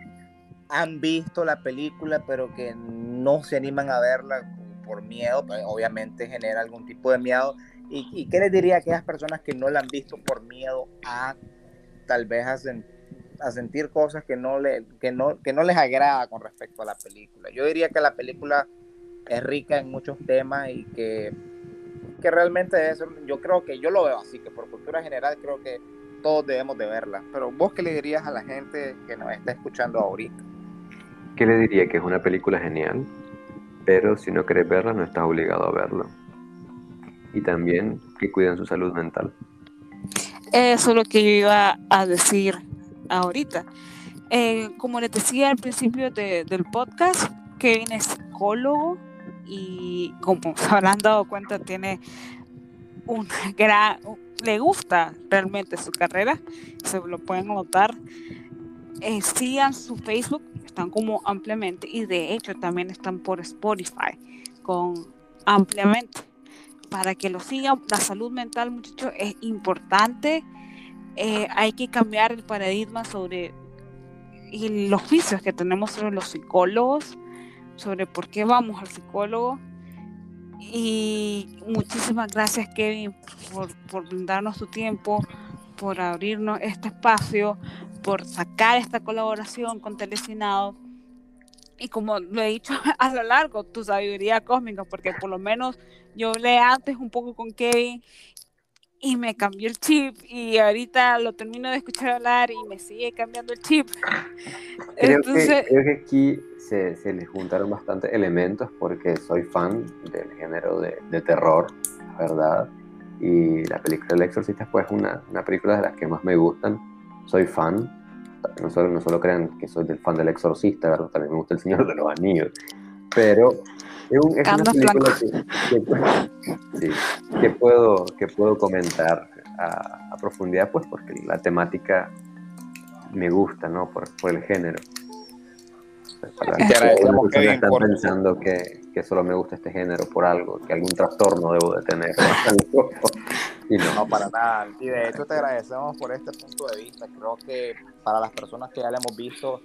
han visto la película pero que no se animan a verla por miedo? Pues, obviamente genera algún tipo de miedo. ¿Y, y qué les diría a aquellas personas que no la han visto por miedo a tal vez a sen- a sentir cosas que no, le, que, no, que no les agrada con respecto a la película. Yo diría que la película es rica en muchos temas y que, que realmente es, yo creo que yo lo veo así, que por cultura general creo que todos debemos de verla. Pero vos qué le dirías a la gente que nos está escuchando ahorita? ¿Qué le diría? Que es una película genial, pero si no querés verla no estás obligado a verla. Y también que cuiden su salud mental. Eso es lo que yo iba a decir ahorita. Eh, como les decía al principio del podcast, Kevin es psicólogo y como se habrán dado cuenta tiene un gran, le gusta realmente su carrera, se lo pueden notar. Eh, sigan su Facebook, están como ampliamente y de hecho también están por Spotify con ampliamente para que lo sigan. La salud mental, muchachos, es importante. Eh, hay que cambiar el paradigma sobre y los juicios que tenemos sobre los psicólogos, sobre por qué vamos al psicólogo. Y muchísimas gracias, Kevin, por, por brindarnos tu tiempo, por abrirnos este espacio, por sacar esta colaboración con Telecinado y como lo he dicho a lo largo, tu sabiduría cósmica, porque por lo menos yo hablé antes un poco con Kevin y me cambió el chip y ahorita lo termino de escuchar hablar y me sigue cambiando el chip. Creo, que, creo que, aquí se, se les juntaron bastantes elementos porque soy fan del género de, de terror, ¿verdad? Y la película El Exorcista pues, es una, una película de las que más me gustan. Soy fan, no solo, no solo crean que soy del fan del Exorcista, ¿verdad? También me gusta El Señor de los Anillos. Pero es, un, es una película que, que, puedo, que puedo comentar a, a, profundidad, pues porque la temática me gusta, ¿no? Por, por el género. Para que están pensando que, que, solo me gusta este género por algo, que algún trastorno debo de tener. y no. no, para nada. Y de hecho te agradecemos por este punto de vista. Creo que para las personas que ya le hemos visto,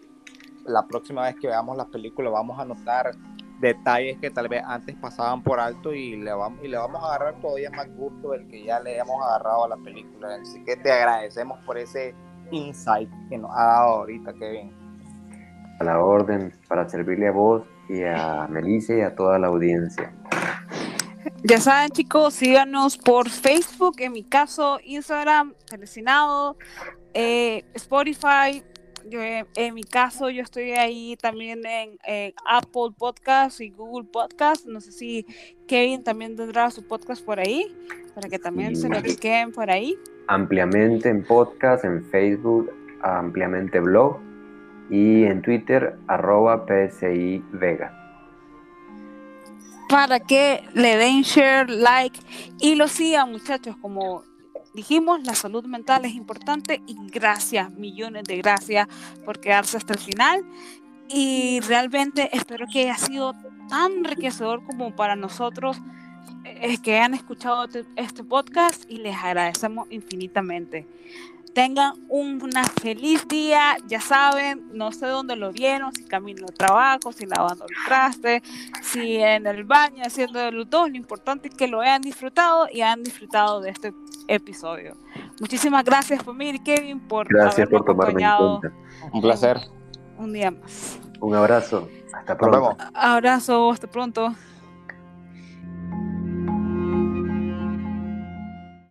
la próxima vez que veamos las películas vamos a notar detalles que tal vez antes pasaban por alto y le vamos, y le vamos a agarrar todavía más gusto del que ya le hemos agarrado a la película. Así que te agradecemos por ese insight que nos ha dado ahorita, Kevin a la orden para servirle a vos y a Melissa y a toda la audiencia. Ya saben chicos, síganos por Facebook, en mi caso Instagram, Telecinado, eh, Spotify, yo, en mi caso yo estoy ahí también en, Apple Podcast y Google Podcast, no sé si Kevin también tendrá su podcast por ahí, para que también se lo queden por ahí. Ampliamente en podcast, en Facebook, ampliamente blog y en Twitter arroba PSI Vega. Para que le den share, like y lo sigan muchachos, como dijimos, la salud mental es importante y gracias, millones de gracias por quedarse hasta el final. Y realmente espero que haya sido tan enriquecedor como para nosotros es que han escuchado este, este podcast y les agradecemos infinitamente. Tengan una feliz día, ya saben, no sé dónde lo vieron, si camino al trabajo, si lavando el traste, si en el baño, haciendo de los dos, lo importante es que lo hayan disfrutado y hayan disfrutado de este episodio. Muchísimas gracias, familia y Kevin, por gracias por tomarme en cuenta. Un placer. Un día más. Un abrazo. Hasta pronto. Abrazo, hasta pronto.